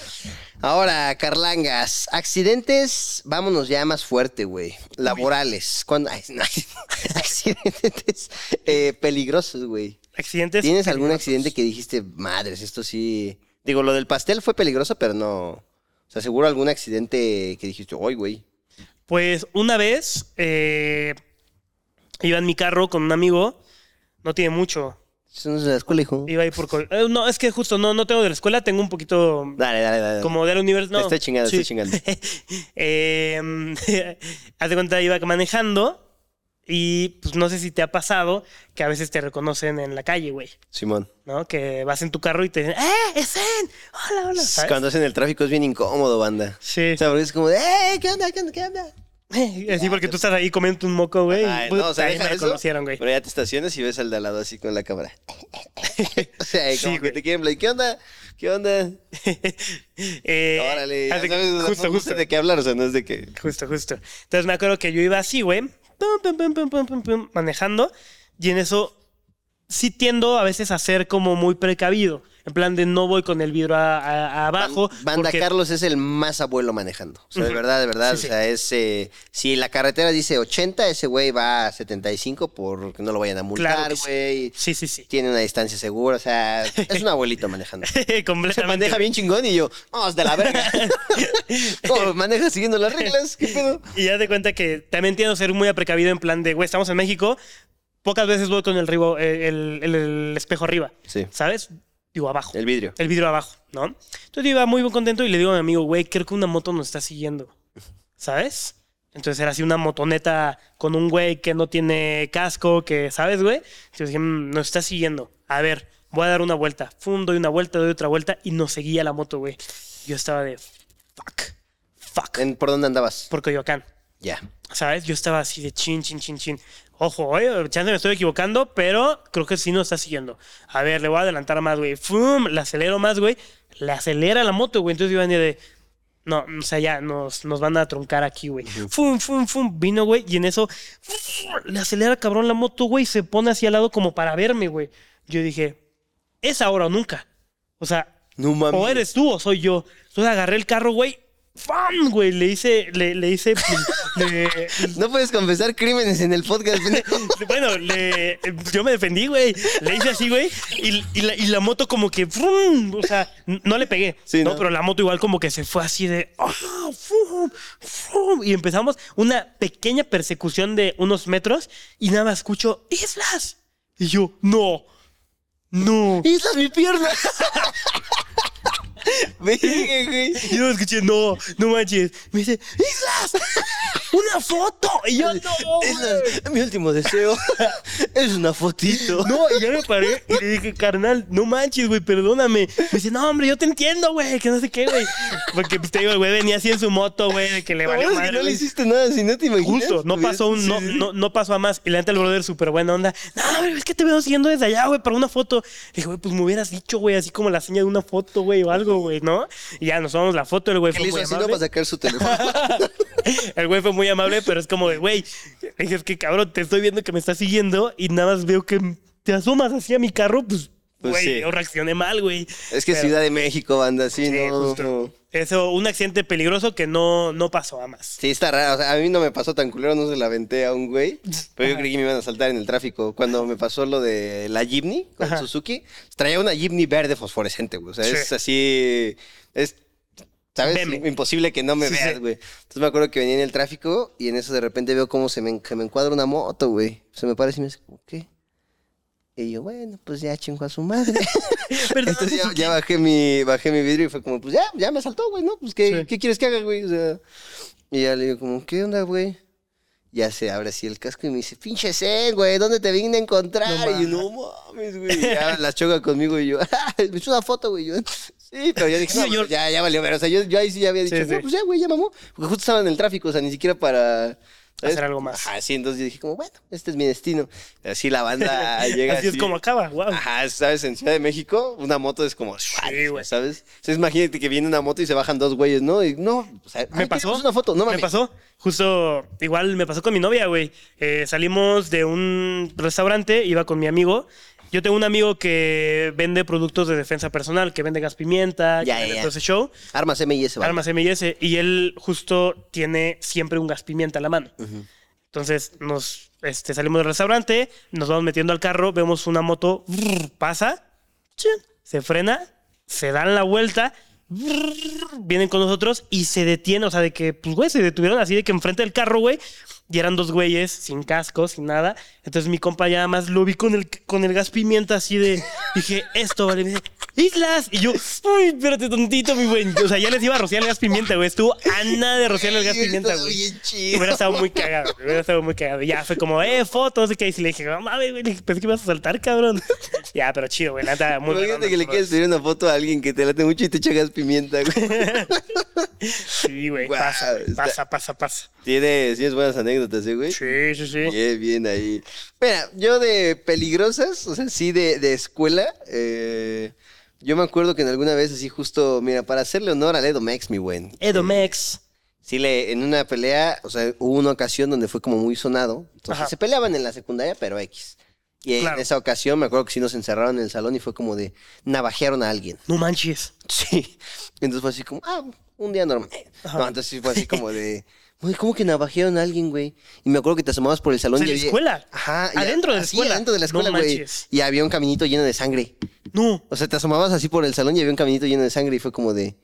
Ahora, Carlangas, accidentes, vámonos ya más fuerte, güey. Laborales. No, accidentes eh, peligrosos, güey. Accidentes. ¿Tienes algún accidente que dijiste, madres, esto sí... Digo, lo del pastel fue peligroso, pero no... O sea, seguro algún accidente que dijiste, hoy, güey. Pues una vez eh, iba en mi carro con un amigo, no tiene mucho. Eso no es de la escuela, hijo. Iba ahí por... eh, no, es que justo no, no tengo de la escuela, tengo un poquito Dale, dale, dale. como de la universidad. No, estoy chingando, estoy chingando. Eh, haz de cuenta, iba manejando y pues no sé si te ha pasado que a veces te reconocen en la calle, güey. Simón. ¿No? Que vas en tu carro y te dicen, ¡eh, es Zen! ¡Hola, hola! ¿sabes? Cuando hacen el tráfico es bien incómodo, banda. Sí. O sea, porque es como ¡eh! ¿Qué onda? ¿Qué onda? ¿Qué onda? Así porque tú estás ahí comiendo un moco, güey. Puta, no, o sea, ahí deja me eso, reconocieron, güey. Pero ya te estacionas y ves al de al lado así con la cámara. o sea, Sí, como que güey. te quieren. ¿Qué onda? ¿Qué onda? Eh, Órale. sabes, justo, justo. de qué hablar, o sea, no es de que... Justo, justo. Entonces me acuerdo que yo iba así, güey. Manejando. Y en eso sí tiendo a veces a ser como muy precavido. En plan de no voy con el vidrio a- a- a abajo. Banda porque- Carlos es el más abuelo manejando. O sea, de verdad, de verdad. Sí, sí. O sea, es. eh, si la carretera dice 80, ese güey va a 75 porque no lo vayan a multar, sí. güey. Sí, sí, sí. Tiene una distancia segura. O sea, es un abuelito manejando. Se Completamente. maneja bien chingón y yo, vamos de la verga. ¿Cómo maneja siguiendo las reglas? ¿Qué pedo? Y ya te cuenta que también tiendo a ser muy precavido en plan de, güey, estamos en México. Pocas veces voy con el, ribo- eh, el, el- el espejo arriba. Sí. ¿Sabes? Digo, abajo. El vidrio. El vidrio abajo, ¿no? Entonces yo iba muy contento y le digo a mi amigo, güey, creo que una moto nos está siguiendo. ¿Sabes? Entonces era así una motoneta con un güey que no tiene casco, que, ¿sabes, güey? Entonces dije, "Mm, nos está siguiendo. A ver, voy a dar una vuelta. Fum, doy una vuelta, doy otra vuelta y nos seguía la moto, güey. Yo estaba de, fuck, fuck. ¿En- ¿Por dónde andabas? Por Coyoacán. Ya. ¿Sabes? Yo estaba así de chin, chin, chin, chin. Ojo, eh, chance me estoy equivocando, pero creo que sí nos está siguiendo. A ver, le voy a adelantar más, güey. ¡Fum! Le acelero más, güey. Le acelera la moto, güey. Entonces yo venía de. No, o sea, ya nos, nos van a truncar aquí, güey. Fum, fum, fum. Vino, güey. Y en eso le acelera cabrón la moto, güey. Se pone hacia al lado como para verme, güey. Yo dije, es ahora o nunca. O sea, No o eres tú o soy yo. Entonces agarré el carro, güey. ¡Fam! Güey, le hice, le, le hice, le- No puedes confesar crímenes en el podcast. bueno, le, yo me defendí, güey. Le hice así, güey. Y, y la, y la moto como que, o sea, no le pegué. Sí, no, ¿no? pero la moto igual como que se fue así de, ¡ah! ¡fum! ¡fum! y empezamos una pequeña persecución de unos metros y nada más escucho, ¡Islas! Y yo, no, no. ¡Esa es mi pierna! Verga, güey. Yo escuché, no, no manches. Me dice, ¡Islas! ¡Una foto! Y yo, no. Es la- mi último deseo. es una fotito. No, y ya me paré y le dije, carnal, no manches, güey, perdóname. Me dice, no, hombre, yo te entiendo, güey, que no sé qué, güey. Porque, pues, te digo, el güey venía así en su moto, güey, de que le valió madre, no le hiciste nada, si no te imaginas. Justo, no pasó, un, no, no, no pasó a más. Y la neta, el brother, súper buena onda. No, güey, es que te veo siguiendo desde allá, güey, para una foto. Le dije, güey, pues me hubieras dicho, güey, así como la seña de una foto, güey, o algo, güey, ¿no? Y ya nos tomamos la foto, el güey fue le hizo así, no para sacar su teléfono. El güey fue muy amable, pero es como de, güey, es que cabrón, te estoy viendo que me estás siguiendo y nada más veo que te asomas así a mi carro, pues, Pues güey, sí. yo reaccioné mal, güey. es que Pero- Ciudad de México, banda, así, Sí, no, justo. Eso, un accidente peligroso que no, no pasó a más. Sí, está raro. O sea, a mí no me pasó tan culero, no se la aventé a un güey. Pero yo creí que me iban a saltar en el tráfico. Cuando me pasó lo de la Jeepney con Ajá. Suzuki, traía una Jeepney verde fosforescente, güey. O sea, Sí. es así. Es. ¿Sabes? Veme. Imposible que no me Sí, veas, sí. güey. Entonces me acuerdo que venía en el tráfico y en eso de repente veo cómo se me, se me encuadra una moto, güey. Se me parece y me dice, ¿qué? Y yo, bueno, pues ya chingo a su madre. Perdón, Entonces ya, ya bajé, mi, bajé mi vidrio y fue como, pues ya, ya me saltó, güey, ¿no? Pues ¿qué, Sí. ¿qué quieres que haga, güey? O sea, y ya le digo como, ¿qué onda, güey? Ya se abre así el casco y me dice, pinche Zen, güey, ¿dónde te vine a encontrar? No y yo, no mames, güey. Ya la choca conmigo y yo, "Ah, me hizo una foto, güey. Yo, sí, pero ya dije, Sí, no, señor. pues, ya, ya valió ver. O sea, yo, yo ahí sí ya había dicho, Sí, no, sí. pues ya, güey, ya mamó. Porque justo estaba en el tráfico, o sea, ni siquiera para... ¿sabes? Hacer algo más. Ajá, sí, entonces yo dije como, bueno, este es mi destino. Así la banda llega así es como acaba, wow. Ajá, ¿sabes? En Ciudad de México, una moto es como. güey. ¿Sabes? Entonces, imagínate que viene una moto y se bajan dos güeyes, ¿no? Y no, o sea, ¿Me pasó? una foto, no Me pasó. Justo, igual me pasó con mi novia, güey. Eh, salimos de un restaurante, iba con mi amigo. Yo tengo un amigo que vende productos de defensa personal, que vende gas pimienta, Ya, que vende ya. todo ese show. Armas MIS, ¿vale? Armas M&S y él justo tiene siempre un gas pimienta a la mano. Entonces nos este, salimos del restaurante, nos vamos metiendo al carro, vemos una moto, brrr, pasa, chin, se frena, se dan la vuelta, brrr, vienen con nosotros y se detiene, o sea, de que, pues, güey, se detuvieron así de que enfrente del carro, güey, y eran dos güeyes sin casco, sin nada. Entonces mi compa ya más lo vi con el, con el gas pimienta así de, dije, esto, vale, me dice, Islas. Y yo, uy, espérate tontito, mi güey. O sea, ya les iba a rociar el gas pimienta, güey. Estuvo a nada de rociar el gas pimienta, güey. bien chido. Hubiera estado muy cagado, güey, hubiera estado muy cagado. Ya fue como, eh, fotos. Y le dije, no mames, güey, pensé que ibas a saltar, cabrón. ya, pero chido, güey, nada, muy Imagínate que le quieres pedir una foto a alguien que te late mucho y te echas pimienta, güey. Sí, güey, Guau, pasa, está- pasa, pasa, pasa. Tienes, tienes buenas anécdotas, ¿eh, güey? Sí, sí, sí. Bien, bien ahí. Mira, yo de peligrosas, o sea, sí de, de escuela, eh, yo me acuerdo que en alguna vez así justo, mira, para hacerle honor al Edo Mex, mi buen. Edomex. Sí, le, en una pelea, o sea, hubo una ocasión donde fue como muy sonado. Entonces Ajá. se peleaban en la secundaria, pero X. Y Claro. en esa ocasión me acuerdo que sí nos encerraron en el salón y fue como de navajearon a alguien. No manches. Sí. Entonces fue así como, ah, un día normal. Ajá. No, entonces sí fue así como de, güey, ¿cómo que navajearon a alguien, güey? Y me acuerdo que te asomabas por el salón ¿De y la escuela? Ajá. ¿Adentro de la escuela? adentro de la No escuela, güey. y había un caminito lleno de sangre. No. O sea, te asomabas así por el salón y había un caminito lleno de sangre y fue como de,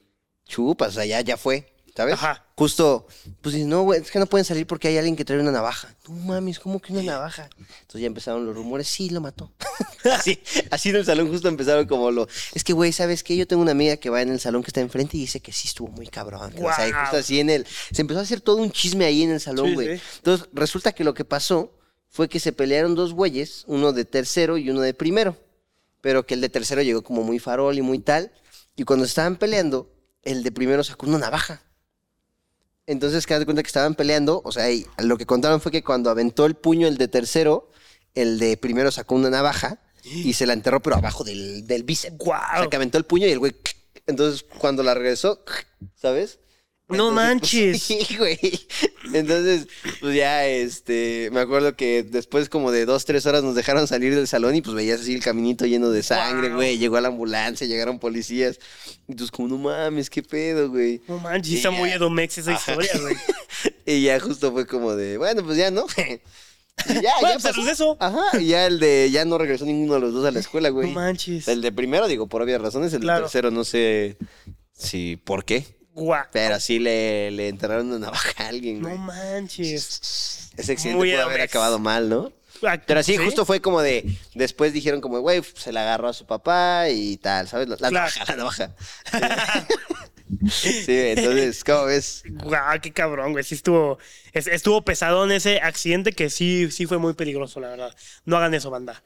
chupas, o sea, ya, ya fue, ¿sabes? Ajá. Justo, pues no, güey, es que no pueden salir porque hay alguien que trae una navaja. No mames, ¿cómo que una navaja? Entonces ya empezaron los rumores, sí, lo mató. así, así en el salón justo empezaron como lo, es que, güey, ¿sabes qué? Yo tengo una amiga que va en el salón que está enfrente y dice que sí estuvo muy cabrón. O sea, justo así en el, se empezó a hacer todo un chisme ahí en el salón, Sí, güey. sí. Entonces resulta que lo que pasó fue que se pelearon dos güeyes, uno de tercero y uno de primero pero que el de tercero llegó como muy farol y muy tal. Y cuando estaban peleando, el de primero sacó una navaja. Entonces, que de cuenta que estaban peleando, o sea, y lo que contaron fue que cuando aventó el puño el de tercero, el de primero sacó una navaja y se la enterró, pero abajo del, del bíceps. Guau. O sea, que aventó el puño y el güey. Entonces, cuando la regresó, ¿sabes? No Entonces, manches. pues, sí, güey. Entonces, pues ya, este, me acuerdo que después como de dos, tres horas nos dejaron salir del salón y pues veías así el caminito lleno de sangre, Wow. güey. Llegó a la ambulancia, llegaron policías. Y tú como, no mames, qué pedo, güey. No manches. Y Está ya. muy Edomex esa Ajá. historia, güey. Y ya justo fue como de, bueno, pues ya, ¿no? Y ya, Bueno, ya pues, eso. Ajá, y ya el de, ya no regresó ninguno de los dos a la escuela, güey. No manches. El de primero, digo, por obvias razones, el Claro. de tercero no sé si por qué. Guau. Pero sí le, le enterraron una navaja a alguien, güey. No manches. Ese accidente Muy pudo haber acabado mal, ¿no? Pero sí, justo fue como de. Después dijeron, como, güey, se la agarró a su papá y tal, ¿sabes? La, la Claro. navaja, la navaja. sí, entonces, ¿cómo ves? Guau, qué cabrón, güey. Sí estuvo, es- estuvo pesadón ese accidente que sí, sí fue muy peligroso, la verdad. No hagan eso, banda.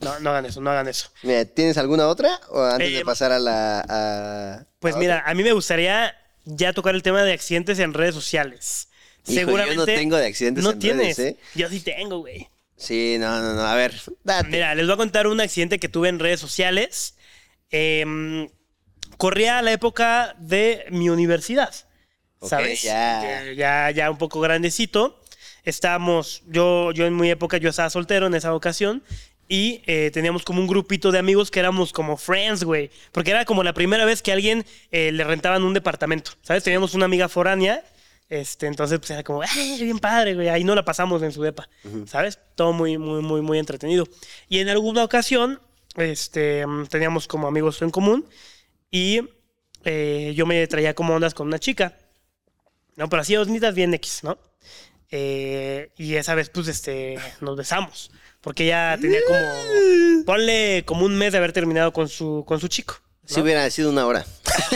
No, no hagan eso, no hagan eso. Mira, ¿tienes alguna otra? ¿O antes Eh, de pasar a la. a- Pues a mira, a mí me gustaría ya tocar el tema de accidentes en redes sociales. Hijo, yo no tengo de accidentes no en tienes. redes, ¿eh? Yo sí tengo, güey. Sí, no, no, no. A ver, date. Mira, les voy a contar un accidente que tuve en redes sociales. Em, corría la época de mi universidad. ¿Sabes? ya. Ya, ya, ya un poco grandecito. Estábamos, yo, yo en mi época, yo estaba soltero en esa ocasión. Y eh, teníamos como un grupito de amigos que éramos como friends, güey. Porque era como la primera vez que a alguien eh, le rentaban un departamento. ¿Sabes? Teníamos una amiga foránea. Este, entonces, pues era como, ¡eh, bien padre, güey! Ahí no la pasamos en su depa. ¿Sabes? Todo muy, muy, muy, muy entretenido. Y en alguna ocasión, este, teníamos como amigos en común. Y eh, yo me traía como ondas con una chica. No, pero así bonitas bien X, ¿no? Eh, y esa vez, pues, este, nos besamos. Porque ella tenía como, ponle como un mes de haber terminado con su, con su chico. ¿no? Si hubiera sido una hora.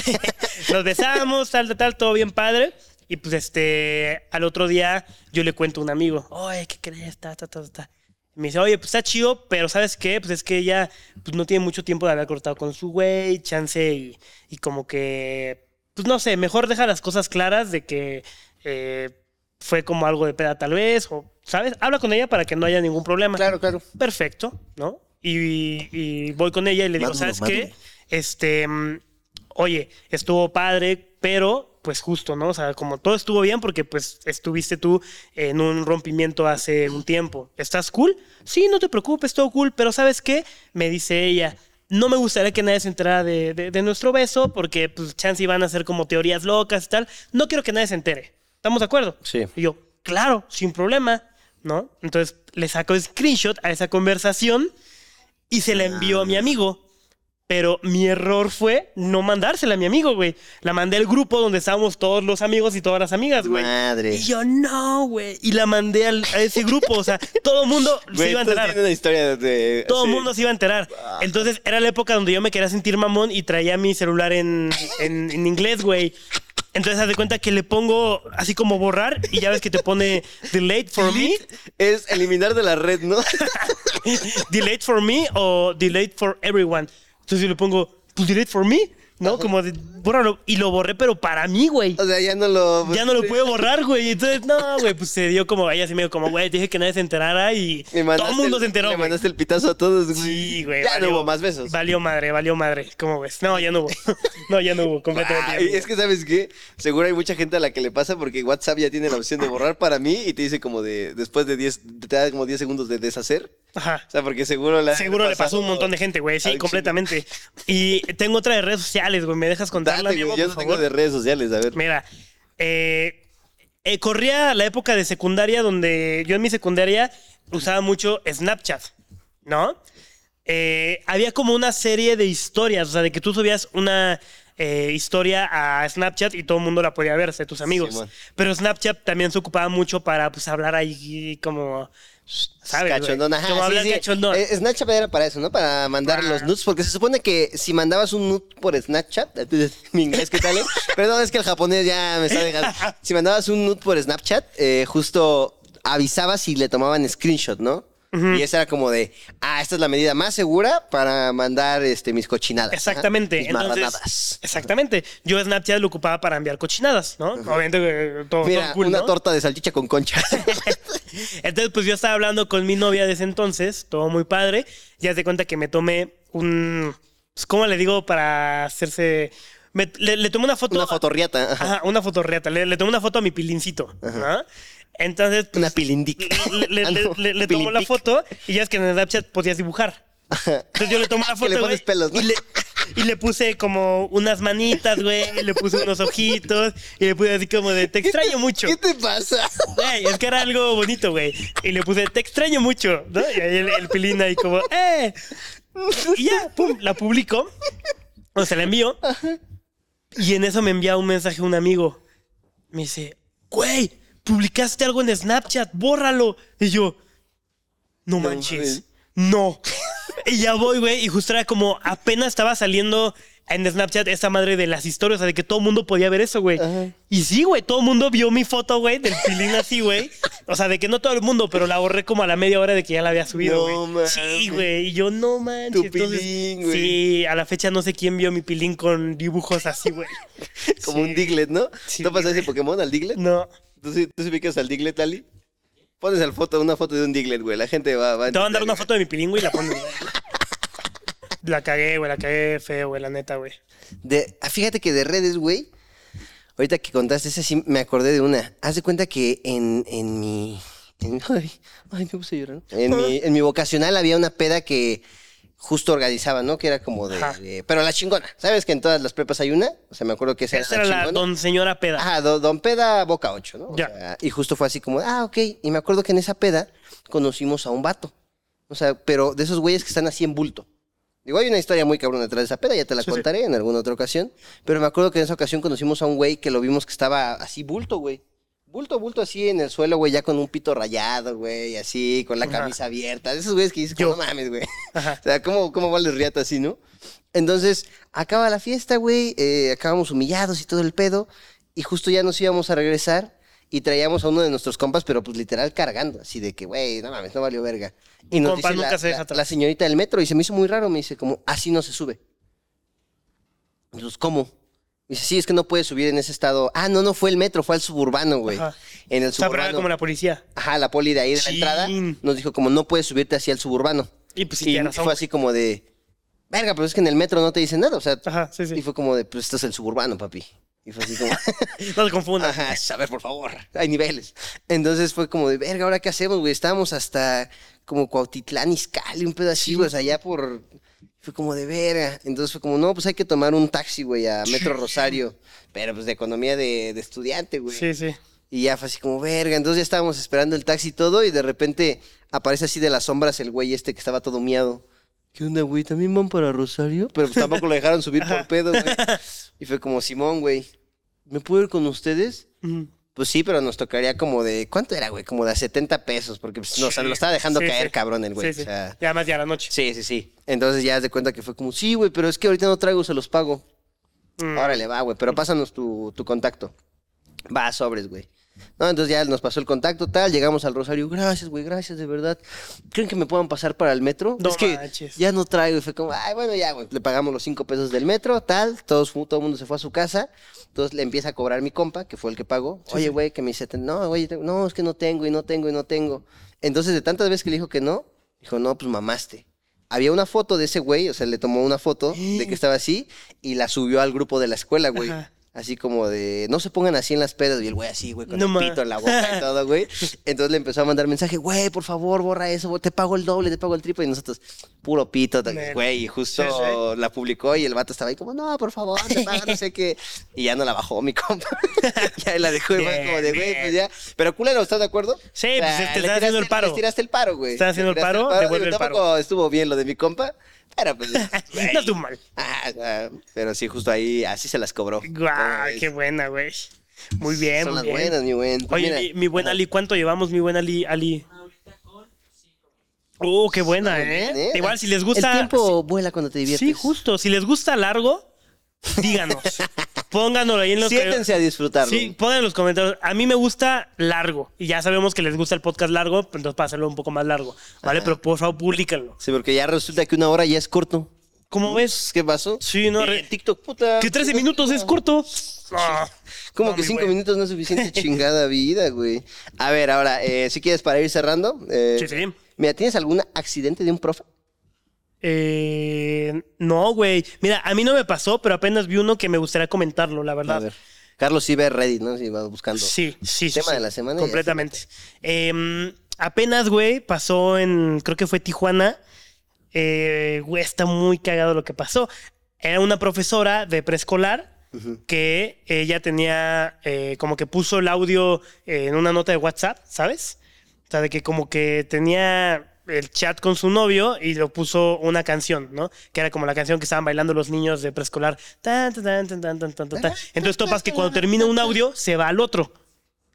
Nos besamos, tal, tal, tal, todo bien padre. Y pues, este, al otro día yo le cuento a un amigo, oye, ¿qué crees? Ta, ta, ta, ta. Y me dice, oye, pues está chido, pero ¿sabes qué? Pues es que ella pues, no tiene mucho tiempo de haber cortado con su güey, chance, y, y como que, pues no sé, mejor deja las cosas claras de que eh, fue como algo de peda tal vez, o, ¿sabes? Habla con ella para que no haya ningún problema. Claro, claro. Perfecto, ¿no? Y, y voy con ella y le digo, Maduro, ¿sabes maduro. qué? Este, oye, estuvo padre, pero pues justo, ¿no? O sea, como todo estuvo bien porque pues estuviste tú en un rompimiento hace un tiempo. ¿Estás cool? Sí, no te preocupes, todo cool, pero ¿sabes qué? Me dice ella. No me gustaría que nadie se enterara de, de- de nuestro beso porque pues chance iban a ser como teorías locas y tal. No quiero que nadie se entere. ¿Estamos de acuerdo? Sí. Y yo, claro, sin problema, ¿no? Entonces le saco screenshot a esa conversación y se la envió a mi amigo. Pero mi error fue no mandársela a mi amigo, güey. La mandé al grupo donde estábamos todos los amigos y todas las amigas, güey. Madre. Y yo, no, güey. Y la mandé al- a ese grupo. O sea, todo el mundo se iba a enterar. una historia de. Todo el sí. mundo se iba a enterar. Entonces era la época donde yo me quería sentir mamón y traía mi celular en, en, en inglés, güey. Entonces haz de cuenta que le pongo así como borrar y ya ves que te pone delete for me, Es eliminar de la red, ¿no? delete for me o delete for everyone. Entonces yo le pongo, pues delete for me, ¿no? Como de, bórralo. Y lo borré, pero para mí, güey. O sea, ya no lo. Ya no lo puede borrar, güey. Entonces, no, güey, pues se dio como, ella así medio como, güey, dije que nadie se enterara y Me todo el mundo se enteró, güey. mandaste el pitazo a todos, güey. Sí, güey. Ya valió- no hubo más besos. Valió madre, valió madre. ¿Cómo ves? No, ya no hubo. No, ya no hubo, completamente. hubo. es que, ¿sabes qué? Seguro hay mucha gente a la que le pasa porque WhatsApp ya tiene la opción de borrar para mí y te dice como de, después de 10, te da como 10 segundos de deshacer Ajá. O sea, porque seguro la Seguro le pasó a un montón de gente, güey. Sí, completamente. Y tengo otra de redes sociales, güey. ¿Me dejas contarla, Dale, Diego, yo no tengo de redes sociales, a ver. Mira, eh, eh, corría la época de secundaria donde yo en mi secundaria usaba mucho Snapchat, ¿no? Eh, había como una serie de historias, o sea, de que tú subías una eh, historia a Snapchat y todo el mundo la podía ver, sea, tus amigos. Pero Snapchat también se ocupaba mucho para pues hablar ahí como, ajá, Como sí, sí. cachondón. Eh, Snapchat era para eso, ¿no? Para mandar Ah. los nudes, porque se supone que si mandabas un nude por Snapchat, mi inglés, ¿qué tal? eh? Perdón, es que el japonés ya me está dejando. Si mandabas un nude por Snapchat, eh, justo avisabas y le tomaban screenshot, ¿no? Y esa era como de, ah, esta es la medida más segura para mandar este, mis cochinadas. ajá, Exactamente. mis Entonces, marranadas. exactamente. Yo Snapchat lo ocupaba para enviar cochinadas, ¿no? Obviamente eh, todo, Mira, todo cool, una ¿no? torta de salchicha con concha. Entonces, pues yo estaba hablando con mi novia de ese entonces, todo muy padre. Ya te cuenta que me tomé un. pues, ¿Cómo le digo para hacerse.? me- le, le tomé una foto. una fotorriata. ajá. Ajá, una fotorreata. Le, le tomé una foto a mi pilincito. ¿no? Entonces. pues, Una pilindic. Le, le, Ah, no, le- tomo la foto y ya es que en el Snapchat podías dibujar. Entonces yo le tomo la Que foto. le pones güey, pelos, ¿no? y, le, y le puse como unas manitas, güey. y Le puse unos ojitos. Y le puse así como de te extraño mucho. ¿Qué te pasa? Güey, es que era algo bonito, güey. Y le puse, te extraño mucho, ¿no? Y ahí el, el pilín ahí como, ¡eh! Y ya, pum, la publico. O se la envío. Y en eso me envía un mensaje un amigo. Me dice, güey, publicaste algo en Snapchat, bórralo. Y yo, no manches, no. Y ya voy, güey, y justo era como apenas estaba saliendo en Snapchat esa madre de las historias, o sea, de que todo el mundo podía ver eso, güey. Ajá. Y sí, güey, todo el mundo vio mi foto, güey, del pilín así, güey. O sea, de que no todo el mundo, pero la borré como a la media hora de que ya la había subido, No güey. Sí, güey, y yo no manches. Tu Entonces, pilín, güey. Sí, a la fecha no sé quién vio mi pilín con dibujos así, güey. Como un Diglett, ¿no? Sí, ¿Tú pasas ese Pokémon al Diglett? No. ¿Tú sí, tú sí ubicas al Diglett, Ali? Pones al foto, una foto de un Diglett, güey. La gente va, va Te voy a mandar entender, una foto de mi pilín, güey, y la pones, güey. La cagué, güey, la cagué feo, güey, la neta, güey. De, ah, fíjate que de redes, güey. Ahorita que contaste esa, sí me acordé de una. Haz de cuenta que en, en mi. en- ay, ay, me puse a llorar. En mi, en mi vocacional había una peda que justo organizaba, ¿no? Que era como de, Pero la chingona. ¿Sabes que en todas las prepas hay una? O sea, me acuerdo que esa, Esa era la chingona. don señora peda. Ajá, do- don Peda Boca 8, ¿no? O Ya. sea, y justo fue así como, ah, ok. Y me acuerdo que en esa peda conocimos a un vato. O sea, pero de esos güeyes que están así en bulto. Digo, hay una historia muy cabrona detrás de esa peda, ya te la Sí, sí. contaré en alguna otra ocasión. Pero me acuerdo que en esa ocasión conocimos a un güey que lo vimos que estaba así bulto, güey. Bulto, bulto así en el suelo, güey, ya con un pito rayado, güey, así, con la Ajá. camisa abierta. Esos güeyes que dices, Yo. no mames, güey. O sea, ¿cómo, cómo vale riata así, no? Entonces, acaba la fiesta, güey, eh, acabamos humillados y todo el pedo, y justo ya nos íbamos a regresar y traíamos a uno de nuestros compas, pero pues literal cargando, así de que, güey, no mames, no valió verga. Y nos compa dice nunca la, se deja la- atrás. la señorita del metro, y se me hizo muy raro, me dice como, así no se sube. Entonces, ¿cómo? Me dice, sí, es que no puedes subir en ese estado. Ah, no, no fue el metro, fue al suburbano, güey. Ajá. En el O sea, pero era suburbano. como la policía. Ajá, la poli de ahí de la Chin. entrada nos dijo como no puedes subirte hacia el suburbano. Y pues sí, y razón. fue así como de, verga, pero es que en el metro no te dicen nada, o sea, Ajá, sí, sí. y fue como de, pues esto es el suburbano, papi. Y fue así como, No te confundas. ajá, a ver, por favor, hay niveles. Entonces fue como de, verga, ¿ahora qué hacemos, güey? Estábamos hasta como Cuautitlán, Izcalli, un así, güey, o sea, allá por... Fue como de verga. Entonces fue como, no, pues hay que tomar un taxi, güey, a Metro Rosario. Pero pues de economía de, de estudiante, güey. Sí, sí. Y ya fue así como, verga. Entonces ya estábamos esperando el taxi y todo. Y de repente aparece así de las sombras el güey este que estaba todo miado. ¿Qué onda, güey? ¿También van para Rosario? Pero pues tampoco lo dejaron subir por pedo, güey. Y fue como, Simón, güey, ¿me puedo ir con ustedes? Pues sí, pero nos tocaría como de. ¿Cuánto era, güey? Como de a 70 pesos. Porque pues, lo estaba dejando Sí, caer, sí. cabrón, el güey. Sí, sí. O sea, Y además ya la noche. sí, sí, sí. Entonces ya de cuenta que fue como, sí, güey, pero es que ahorita no traigo, se los pago. Mm. Órale, va, güey, pero pásanos tu, tu contacto. Va, sobres, güey. No, entonces ya nos pasó el contacto, tal, llegamos al Rosario. Gracias, güey, gracias, de verdad. ¿Creen que me puedan pasar para el metro? No es que manches. ya no traigo. Y fue como, ay, bueno, ya, güey, le pagamos los cinco pesos del metro, tal. Todos, todo el mundo se fue a su casa. Entonces le empieza a cobrar mi compa, que fue el que pagó. Oye, güey, que me dice, no, güey, no, es que no tengo y no tengo y no tengo. Entonces, de tantas veces que le dijo que no, dijo, no, pues mamaste. Había una foto de ese güey, o sea, le tomó una foto de que estaba así y la subió al grupo de la escuela, güey. Ajá. Así como de, no se pongan así en las pedas. Y el güey así, güey, con No el pito en la boca y todo, güey. Entonces le empezó a mandar mensaje, güey, por favor, borra eso, güey, te pago el doble, te pago el triple. Y nosotros, puro pito, güey. Y justo Sí, sí. la publicó y el vato estaba ahí como, no, por favor, te pago, no sé qué. Y ya no la bajó mi compa. ya la dejó, y fue Bien, como de, güey, pues ya. Pero culero, ¿estás de acuerdo? Sí, pues, te tiraste- haciendo el paro. le tiraste el paro, güey. Están haciendo el tiraste paro, devuelve el paro. Tampoco estuvo bien lo de mi compa, pero pues... No tú mal. Ah, ah, pero sí, justo ahí, así se las cobró. Guau, Pues, qué buena, güey. Muy bien, Son muy las bien. buenas, mi buen. Pues Oye, mira, mi, mi buen Ali, ¿cuánto llevamos, mi buen Ali? Ali? Uh, qué buena, ¿eh? Igual, si les gusta... El tiempo vuela cuando te diviertes. Sí, justo. Si les gusta largo, díganos. Pónganos ahí en los Siéntense a disfrutarlo. Sí, pongan en los comentarios. A mí me gusta largo. Y ya sabemos que les gusta el podcast largo, pues entonces para hacerlo un poco más largo. ¿Vale? Pero por favor, públicanlo. Sí, porque ya resulta que una hora ya es corto. ¿Cómo ves? ¿Qué pasó? Sí, no, re- TikTok, puta. Que 13 minutos es corto. Ah. Como No, que mi 5 güey. minutos no es suficiente chingada vida, güey. A ver, ahora, eh, si quieres para ir cerrando. eh, Sí, sí. Mira, ¿tienes algún accidente de un profe? Eh, no, güey. Mira, a mí no me pasó, pero apenas vi uno que me gustaría comentarlo, la A verdad. ver. Carlos sí ve Reddit, ¿no? Si va buscando. Sí, sí, sí. Tema sí. de la semana Completamente. Em, apenas, güey, pasó en, creo que fue Tijuana. Eh, güey, está muy cagado lo que pasó. Era una profesora de preescolar que ella tenía, eh, como que puso el audio en una nota de WhatsApp, ¿sabes? O sea, de que como que tenía el chat con su novio y lo puso una canción, ¿no? Que era como la canción que estaban bailando los niños de preescolar. Tan, tan, tan. Entonces topas que cuando termina un audio se va al otro.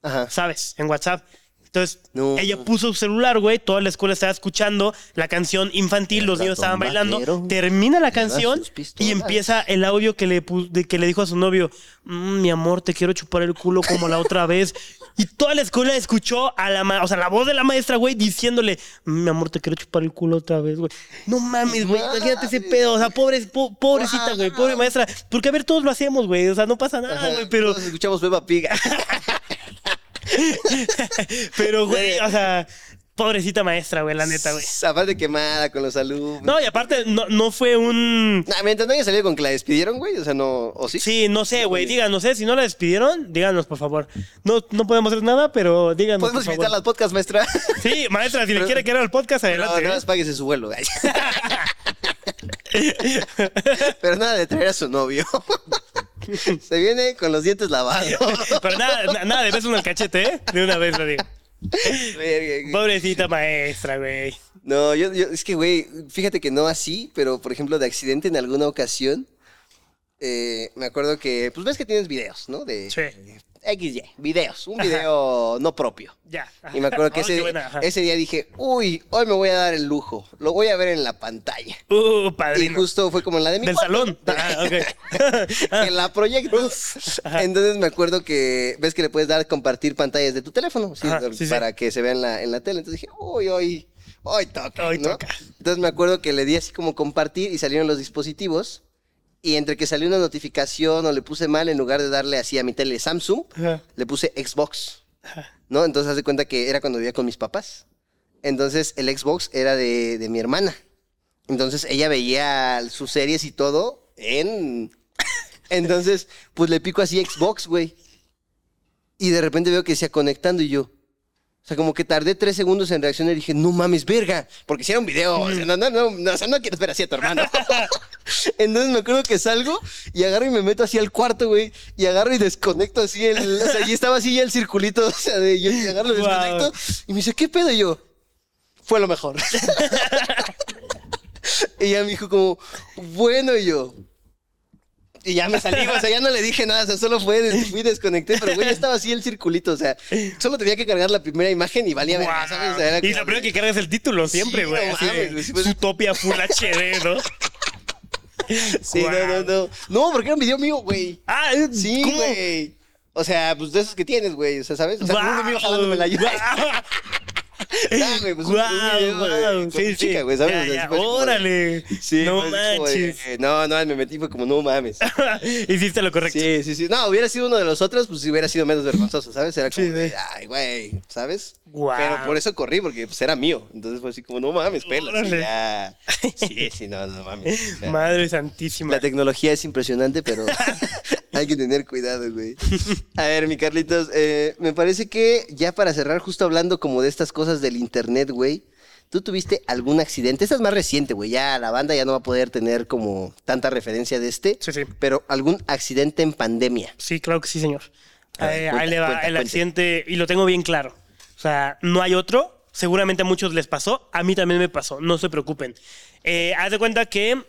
Ajá. ¿sabes? En WhatsApp. Entonces, No. ella puso su celular, güey, toda la escuela estaba escuchando la canción infantil, El los niños estaban bailando, vaquero termina la canción y empieza el audio que le, que le dijo a su novio, "Mm, mi amor, te quiero chupar el culo como la otra vez. Y toda la escuela escuchó a la, ma- o sea, la voz de la maestra, güey, diciéndole, "Mm, mi amor, te quiero chupar el culo otra vez, güey. No mames, güey, imagínate ese pedo, o sea, pobre, po- pobrecita, güey, pobre maestra. Porque a ver, todos lo hacemos, güey, o sea, no pasa nada, güey, pero... Todos escuchamos Peppa Pig. Pero, güey, o sea, pobrecita maestra, güey, la neta, güey. Aparte quemada con los alumnos. No, y aparte, no, no fue un. Nah, mientras no haya salido con que la despidieron, güey. O sea, no. ¿O sí? Sí, no sé, güey. Díganos, ¿eh? Si no la despidieron, díganos, por favor. No, no podemos hacer nada, pero díganos. Podemos por invitarla favor. al podcast, maestra. Sí, maestra, si le quiere quedar al podcast, No, adelante. ¿eh? más páguese su vuelo. güey. Pero nada de traer a su novio. Se viene con los dientes lavados. Pero nada, na- nada de besos en el cachete, ¿eh? De una vez lo digo. Pobrecita maestra, güey. No, yo, yo- es que, güey, fíjate que no así, pero por ejemplo, de accidente en alguna ocasión, eh, me acuerdo que, pues ves que tienes videos, ¿no? De Sí. XY, videos, un video no propio. Ya. Y me acuerdo que Oh, ese, día dije, uy, hoy me voy a dar el lujo, lo voy a ver en la pantalla. Uh, Y padrino. justo fue como en la de mi Del cuarto. salón. Ah, ok. Que la proyecto. Entonces me acuerdo que ves que le puedes dar compartir pantallas de tu teléfono ¿sí? Ajá, sí, sí. para que se vea en la, en la tele. Entonces dije, uy, hoy, hoy toca. Hoy ¿no? toca. Entonces me acuerdo que le di así como compartir y salieron los dispositivos. Y entre que salió una notificación o le puse mal, en lugar de darle así a mi tele Samsung, Ajá. le puse Xbox. ¿No? Entonces haz de cuenta que era cuando vivía con mis papás. Entonces el Xbox era de, de mi hermana. Entonces ella veía sus series y todo en. Entonces, pues le pico así Xbox, güey. Y de repente veo que decía conectando y yo. O sea, como que tardé tres segundos en reaccionar y dije, no mames, verga. Porque si era un video. O sea, no, no, no, no, o sea, no quieres ver así a tu hermano. Entonces me acuerdo que salgo y agarro y me meto así al cuarto, güey. Y agarro y desconecto así el. O sea, y estaba así ya el circulito. O sea, de yo y agarro y Wow. desconecto. Y me dice, ¿qué pedo? Y yo, fue lo mejor. y ya me dijo, como, bueno, y yo. Y ya me salí, o sea, ya no le dije nada, o sea, solo fue, fui desconecté, pero güey, ya estaba así el circulito, o sea, solo tenía que cargar la primera imagen y valía verga, ¿sabes? O sea, era Y lo primero que cargas es el título siempre, Sí, güey. no de sí, pues- Zootopia Full HD, ¿no? Sí, no, no, no. No, porque era un video mío, güey. Ah, eh, Sí, güey. O sea, pues de esos que tienes, güey. O sea, ¿sabes? O sea, uno mío jalándome la llave. No, güey, pues un video, con Sí, sí. güey, ¿sabes? Ya, ya, como Órale. Sí, no pues, como manches. no, no, me metí, fue como, no mames. Hiciste lo correcto. Sí, sí, sí. No, hubiera sido uno de los otros, pues hubiera sido menos vergonzoso, ¿sabes? Era como, Sí, de, ay, güey, ¿sabes? Guau. Pero por eso corrí, porque pues era mío. Entonces fue así como, no mames, pelas. Sí, sí, no, no mames. O sea, Madre santísima. La tecnología es impresionante, pero Hay que tener cuidado, güey. A ver, mi Carlitos, eh, me parece que ya para cerrar, justo hablando como de estas cosas del internet, güey, ¿tú tuviste algún accidente? Esta es más reciente, güey, ya la banda ya no va a poder tener como tanta referencia de este, Sí, sí. pero algún accidente en pandemia. Sí, claro que sí, señor. A ver, Eh, cuenta, ahí le va cuenta, el cuenta. accidente, y lo tengo bien claro. O sea, no hay otro. Seguramente a muchos les pasó. A mí también me pasó. No se preocupen. Eh, haz de cuenta que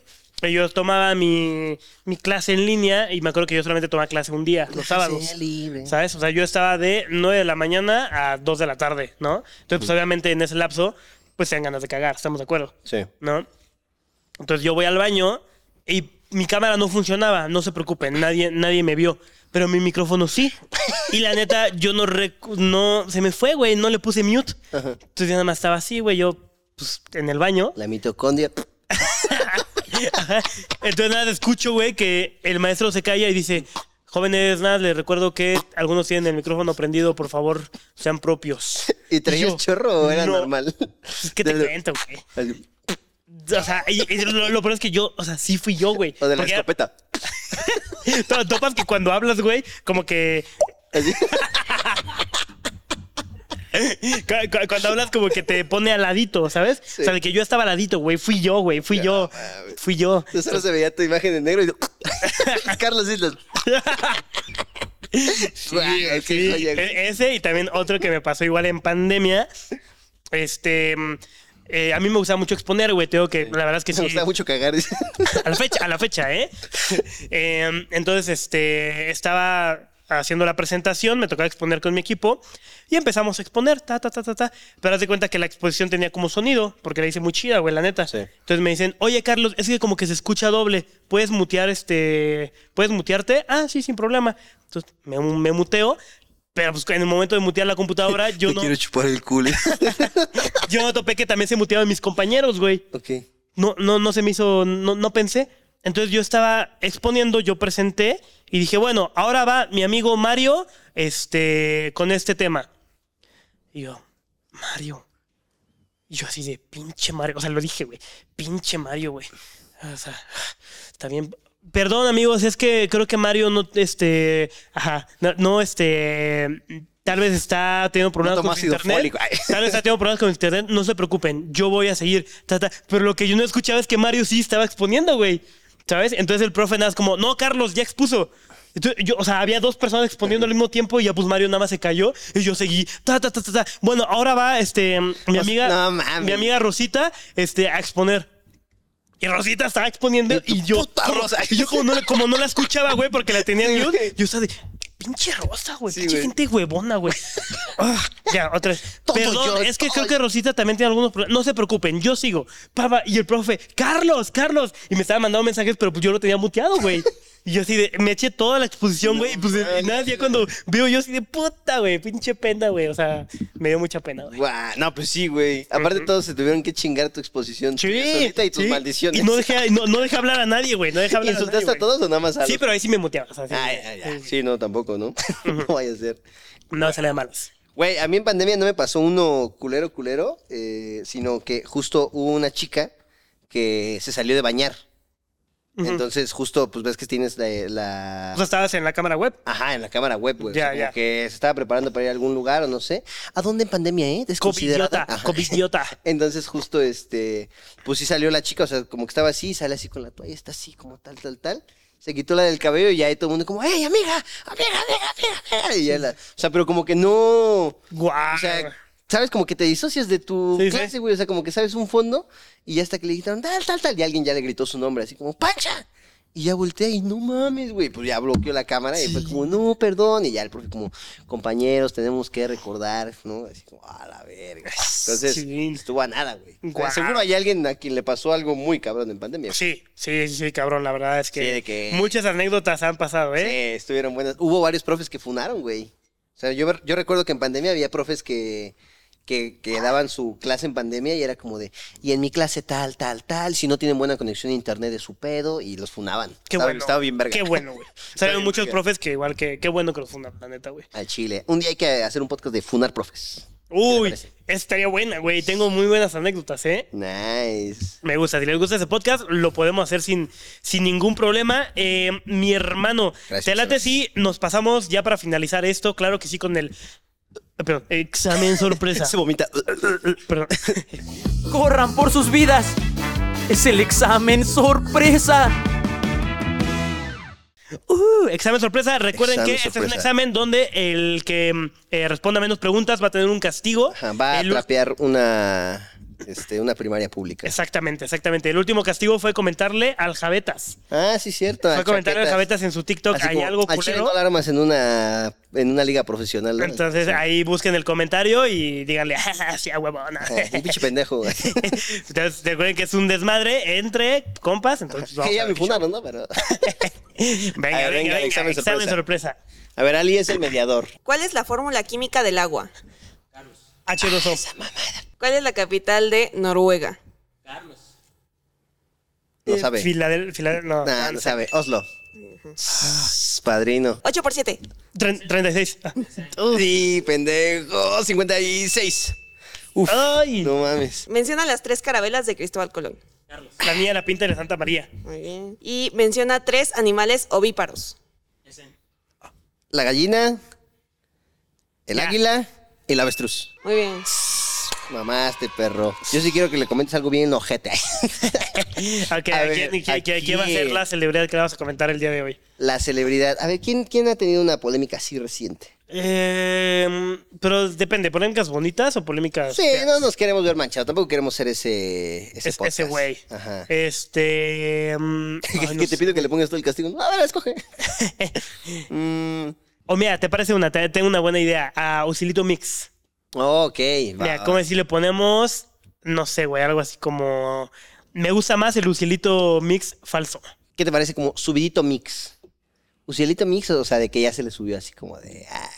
yo tomaba mi, mi clase en línea y me acuerdo que yo solamente tomaba clase un día, los sábados. Libre. ¿Sabes? O sea, yo estaba de 9 de la mañana a 2 de la tarde, ¿no? Entonces, pues obviamente en ese lapso, pues te dan ganas de cagar, ¿estamos de acuerdo? Sí. ¿no? Entonces yo voy al baño y mi cámara no funcionaba, no se preocupen, nadie, nadie me vio. Pero mi micrófono sí. Y la neta, yo no, no se me fue, güey, no le puse mute. Entonces yo nada más estaba así, güey, yo pues, en el baño. La mitocondria. Entonces nada, escucho, güey, que el maestro se calla y dice, jóvenes, nada, les recuerdo que algunos tienen el micrófono prendido, por favor, sean propios. ¿Y traías chorro o era no. normal? Es que te cuento, güey. O sea, y- y lo, lo peor es que yo, o sea, sí fui yo, güey. O de la escopeta. To- Topas que cuando hablas, güey, como que. Cuando hablas, como que te pone al ladito, ¿sabes? Sí. O sea, de que yo estaba al ladito, güey. Fui yo, güey. Fui yo. Fui yo. Entonces solo se veía tu imagen en negro y Carlos Islas. Sí, e- ese y también otro que me pasó igual en pandemia. Este. mm, eh, a mí me gusta mucho exponer, güey. Tengo que, la verdad es que Me sí. gustaba mucho cagar. A la fecha, a la fecha, ¿eh? Em, entonces, este, estaba haciendo la presentación, me tocaba exponer con mi equipo y empezamos a exponer, ta, ta, ta, ta, ta. Pero haz de cuenta que la exposición tenía como sonido, porque la hice muy chida, güey, la neta. Sí. Entonces me dicen, oye, Carlos, es que como que se escucha doble, ¿puedes mutear este, puedes mutearte? Ah, sí, sin problema. Entonces me, me muteo. Pero pues en el momento de mutear la computadora, yo Te no, quiero chupar el culo. yo no topé que también se muteaban mis compañeros, güey ok. no, no, no se me hizo, no, no pensé. Entonces yo estaba exponiendo, yo presenté y dije, bueno, ahora va mi amigo Mario este, con este tema. Y yo, Mario. Y yo así de pinche Mario. O sea, lo dije, güey. Pinche Mario, güey. O sea, está bien. Perdón, amigos, es que creo que Mario no, este, ajá, no, no, este, tal vez está teniendo problemas con su internet. fólico. Tal vez está teniendo problemas con internet. No se preocupen, yo voy a seguir. ta, ta. Pero lo que yo no escuchaba es que Mario sí estaba exponiendo, güey. ¿Sabes? Entonces el profe nada más como, no, Carlos, ya expuso. Entonces, yo, o sea, había dos personas exponiendo al mismo tiempo y ya pues Mario nada más se cayó y yo seguí. Ta, ta, ta, ta, ta. Bueno, ahora va este, mi amiga, no mames. mi amiga Rosita este, a exponer. Y Rosita estaba exponiendo Y yo, puta como, Rosa. y yo como no, como no la escuchaba, güey, porque la tenía en mute, yo estaba de, pinche Rosa, güey, Sí, pinche güey. gente huevona, güey. Ah, ya, otra vez. Todo Perdón, yo, es que todo creo que Rosita también tiene algunos problemas. No se preocupen, yo sigo. Papa, y el profe, Carlos, Carlos. Y me estaba mandando mensajes, pero pues yo lo tenía muteado, güey. Y yo así de, me eché toda la exposición, güey. y pues y nada, ya cuando veo yo así de puta, güey, pinche pena, güey. O sea, me dio mucha pena, güey. Guau, no, pues sí, güey. Aparte todos se tuvieron que chingar tu exposición. Sí, y tus sí. maldiciones. Y no dejé, no, no dejé hablar a nadie, güey. No dejé hablar a nadie. ¿Insultaste a, todos o nada más a Sí, los- pero ahí sí me muteaba. o sea, sí, Ay, ay, ay. sí. Sí, no, tampoco, ¿no? no vaya a ser. No, salía malas. Güey, a mí en pandemia no me pasó uno culero, culero, eh, sino que justo hubo una chica que se salió de bañar. Entonces, justo, pues ves que tienes la, la- O sea, estabas en la cámara web. Ajá, en la cámara web, güey. Ya, O sea, como ya. que se estaba preparando para ir a algún lugar o no sé. ¿A dónde en pandemia, eh? Desconsiderada. Covidiota. Entonces, justo, este, pues sí salió la chica, o sea, como que estaba así, sale así con la toalla, está así, como tal, tal, tal. Se quitó la del cabello y ya todo el mundo como, ¡Ey, amiga! ¡Amiga, amiga, amiga, amiga! Y ya la, o sea, pero como que no... Guau. O sea, ¿sabes? Como que te disocias de tu Sí, sí. clase, güey. O sea, como que sabes un fondo y ya hasta que le gritaron tal, tal, tal. Y alguien ya le gritó su nombre, así como, ¡Pancha! Y ya voltea y no mames, güey. Pues ya bloqueó la cámara y fue como, no, perdón. Y ya el profe, como, compañeros, tenemos que recordar, ¿no? Así como, a la verga. Entonces, Sí. estuvo a nada, güey. O sea, Guau. seguro hay alguien a quien le pasó algo muy cabrón en pandemia. Sí, sí, sí, sí, cabrón. La verdad es que, Sí, de que- muchas anécdotas han pasado, Sí, ¿eh? estuvieron buenas. Hubo varios profes que funaron, güey. O sea, yo, yo recuerdo que en pandemia había profes que, que, que daban su clase en pandemia y era como de, y en mi clase tal, tal, tal, si no tienen buena conexión a internet de su pedo y los funaban. Qué estaba, bueno. Estaba bien verga. Qué bueno, güey. Saben bien muchos verga. profes que igual que, qué bueno que los fundan, la neta, güey. Al Chile. Un día hay que hacer un podcast de funar profes. Uy, estaría buena, güey. Tengo muy buenas anécdotas, ¿eh? Nice. Me gusta. Si les gusta ese podcast, lo podemos hacer sin, sin ningún problema. Eh, mi hermano, Gracias, ¿te late si nos pasamos ya para finalizar esto? Claro que sí, con el. Perdón, examen sorpresa. Se vomita. Perdón. Corran por sus vidas. Es el examen sorpresa. Uh, examen sorpresa. Recuerden Examen que este es un examen donde el que eh, responda menos preguntas va a tener un castigo. Ajá, va a trapear una, este, una primaria pública. Exactamente, exactamente. El último castigo fue comentarle al Javetas. Ah, sí, cierto. Fue comentarle al. Javetas en su TikTok. Así Hay como, algo culero. no la armas en una, en una liga profesional. ¿no? Entonces ahí busquen el comentario y díganle, "Ah, sí, a huevona. Ah, y pinche pendejo. Entonces recuerden que es un desmadre entre compas. Entonces vamos que a ya ver me fundaron, ¿no? Pero... Venga, ver, venga, venga, examen examen sorpresa. A ver, Ali es el mediador. ¿Cuál es la fórmula química del agua? H2O. ¿Cuál es la capital de Noruega? No Eh, sabe. Filadel- Filadel- no, Nah, no no sabe. Oslo. Sss, Padrino. 8 por 7. Tren- 36. Ah. Sí, pendejo. 56. Uf. Ay, No mames. Menciona las tres carabelas de Cristóbal Colón. la mía, la pinta de Santa María. Muy bien. Y menciona tres animales ovíparos. La gallina, el Ya. águila y el avestruz. Muy bien. Mamaste, perro. Yo sí quiero que le comentes algo bien ojete. Ok, A ¿a ver, quién, va a ser la celebridad que vamos a comentar el día de hoy? La celebridad. A ver, ¿quién, quién ha tenido una polémica así reciente? Eh, pero depende, ¿polémicas bonitas o polémicas? Sí, feas? no nos queremos ver manchados. Tampoco queremos ser ese. Ese, Es- podcast. ese güey. Ajá. Este. ay, que te sé. pido que le pongas todo el castigo. A ver, escoge. Mm, O mira, ¿te parece una? Te- Tengo una buena idea. A Usilito Mix. Ok. va, Mira, va. ¿cómo si le ponemos? No sé, güey, algo así como. Me gusta más el Usilito Mix falso. ¿Qué te parece como subidito mix? Ucielito mix, o sea, de que ya se le subió así como de. Ah,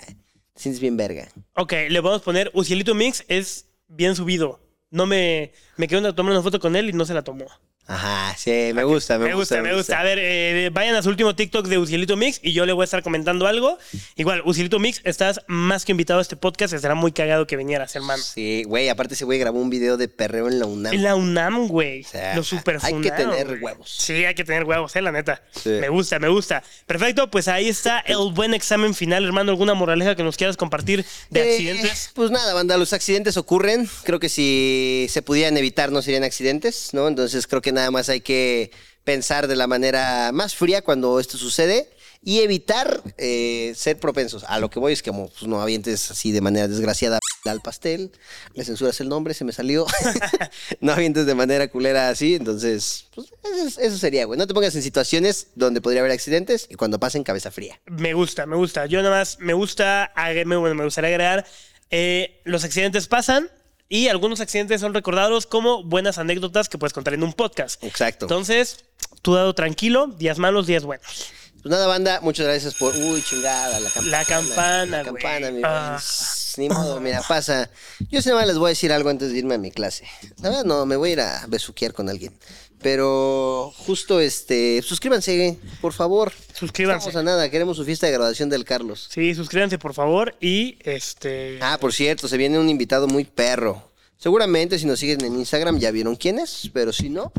te sientes bien verga. Ok, le podemos poner Usilito Mix es bien subido. No me. Me quedé una, tomar una foto con él y no se la tomó. Ajá, sí, me gusta, me, Me gusta, me gusta. A ver, eh, vayan a su último TikTok de Ucielito Mix y yo le voy a estar comentando algo. Igual, Ucielito Mix, estás más que invitado a este podcast. Estará muy cagado que vinieras, hermano. Sí, güey, aparte ese güey grabó un video de perreo en la UNAM. En la UNAM, güey. O sea, Lo super hay que tener huevos. Sí, hay que tener huevos, eh, la neta. Sí. Me gusta, me gusta. Perfecto, pues ahí está el buen examen final, hermano. ¿Alguna moraleja que nos quieras compartir de Eh, accidentes? Pues nada, banda, los accidentes ocurren. Creo que si se pudieran evitar no serían accidentes, ¿no? Entonces creo que nada más hay que pensar de la manera más fría cuando esto sucede y evitar eh, ser propensos. A lo que voy es que como pues, no avientes así de manera desgraciada al pastel, le censuras el nombre, se me salió. no avientes de manera culera así, entonces pues, eso, sería, güey. No te pongas en situaciones donde podría haber accidentes y cuando pasen cabeza fría. Me gusta, me gusta. Yo nada más me gusta, bueno, me gustaría agregar, eh, los accidentes pasan y algunos accidentes son recordados como buenas anécdotas que puedes contar en un podcast. Exacto. Entonces, tú dado tranquilo, días malos, días buenos. Pues nada, banda, muchas gracias por. Uy, chingada, la campana. La campana, La campana, mi Ah. güey. Ni modo, mira, pasa. Yo nada más les voy a decir algo antes de irme a mi clase. La verdad, no, me voy a ir a besuquear con alguien. Pero justo este. Suscríbanse, por favor. Suscríbanse. No a nada, queremos su fiesta de graduación del Carlos. Sí, suscríbanse por favor y este... Ah, por cierto, se viene un invitado muy perro. Seguramente si nos siguen en Instagram ya vieron quién es, pero si no,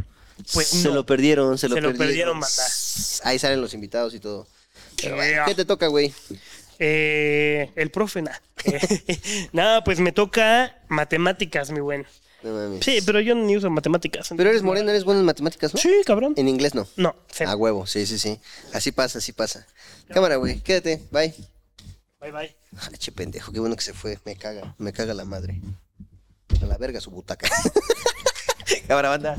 Pues se no. lo perdieron, se lo Se lo perdieron. perdieron, banda. Ahí salen los invitados y todo. Pero. ¿Qué te toca, güey? Eh, el profe, nada. nada, pues me toca matemáticas, mi buen. No mames. Sí, pero yo ni uso matemáticas. Pero eres moreno, eres bueno en matemáticas, ¿no? Sí, cabrón. En inglés no. No, cero. A huevo, sí, sí, sí. Así pasa, así pasa. Cámara, güey, quédate, bye. Bye, bye. Ay, che pendejo, qué bueno que se fue. Me caga, me caga la madre. A la verga su butaca. Cámara, banda.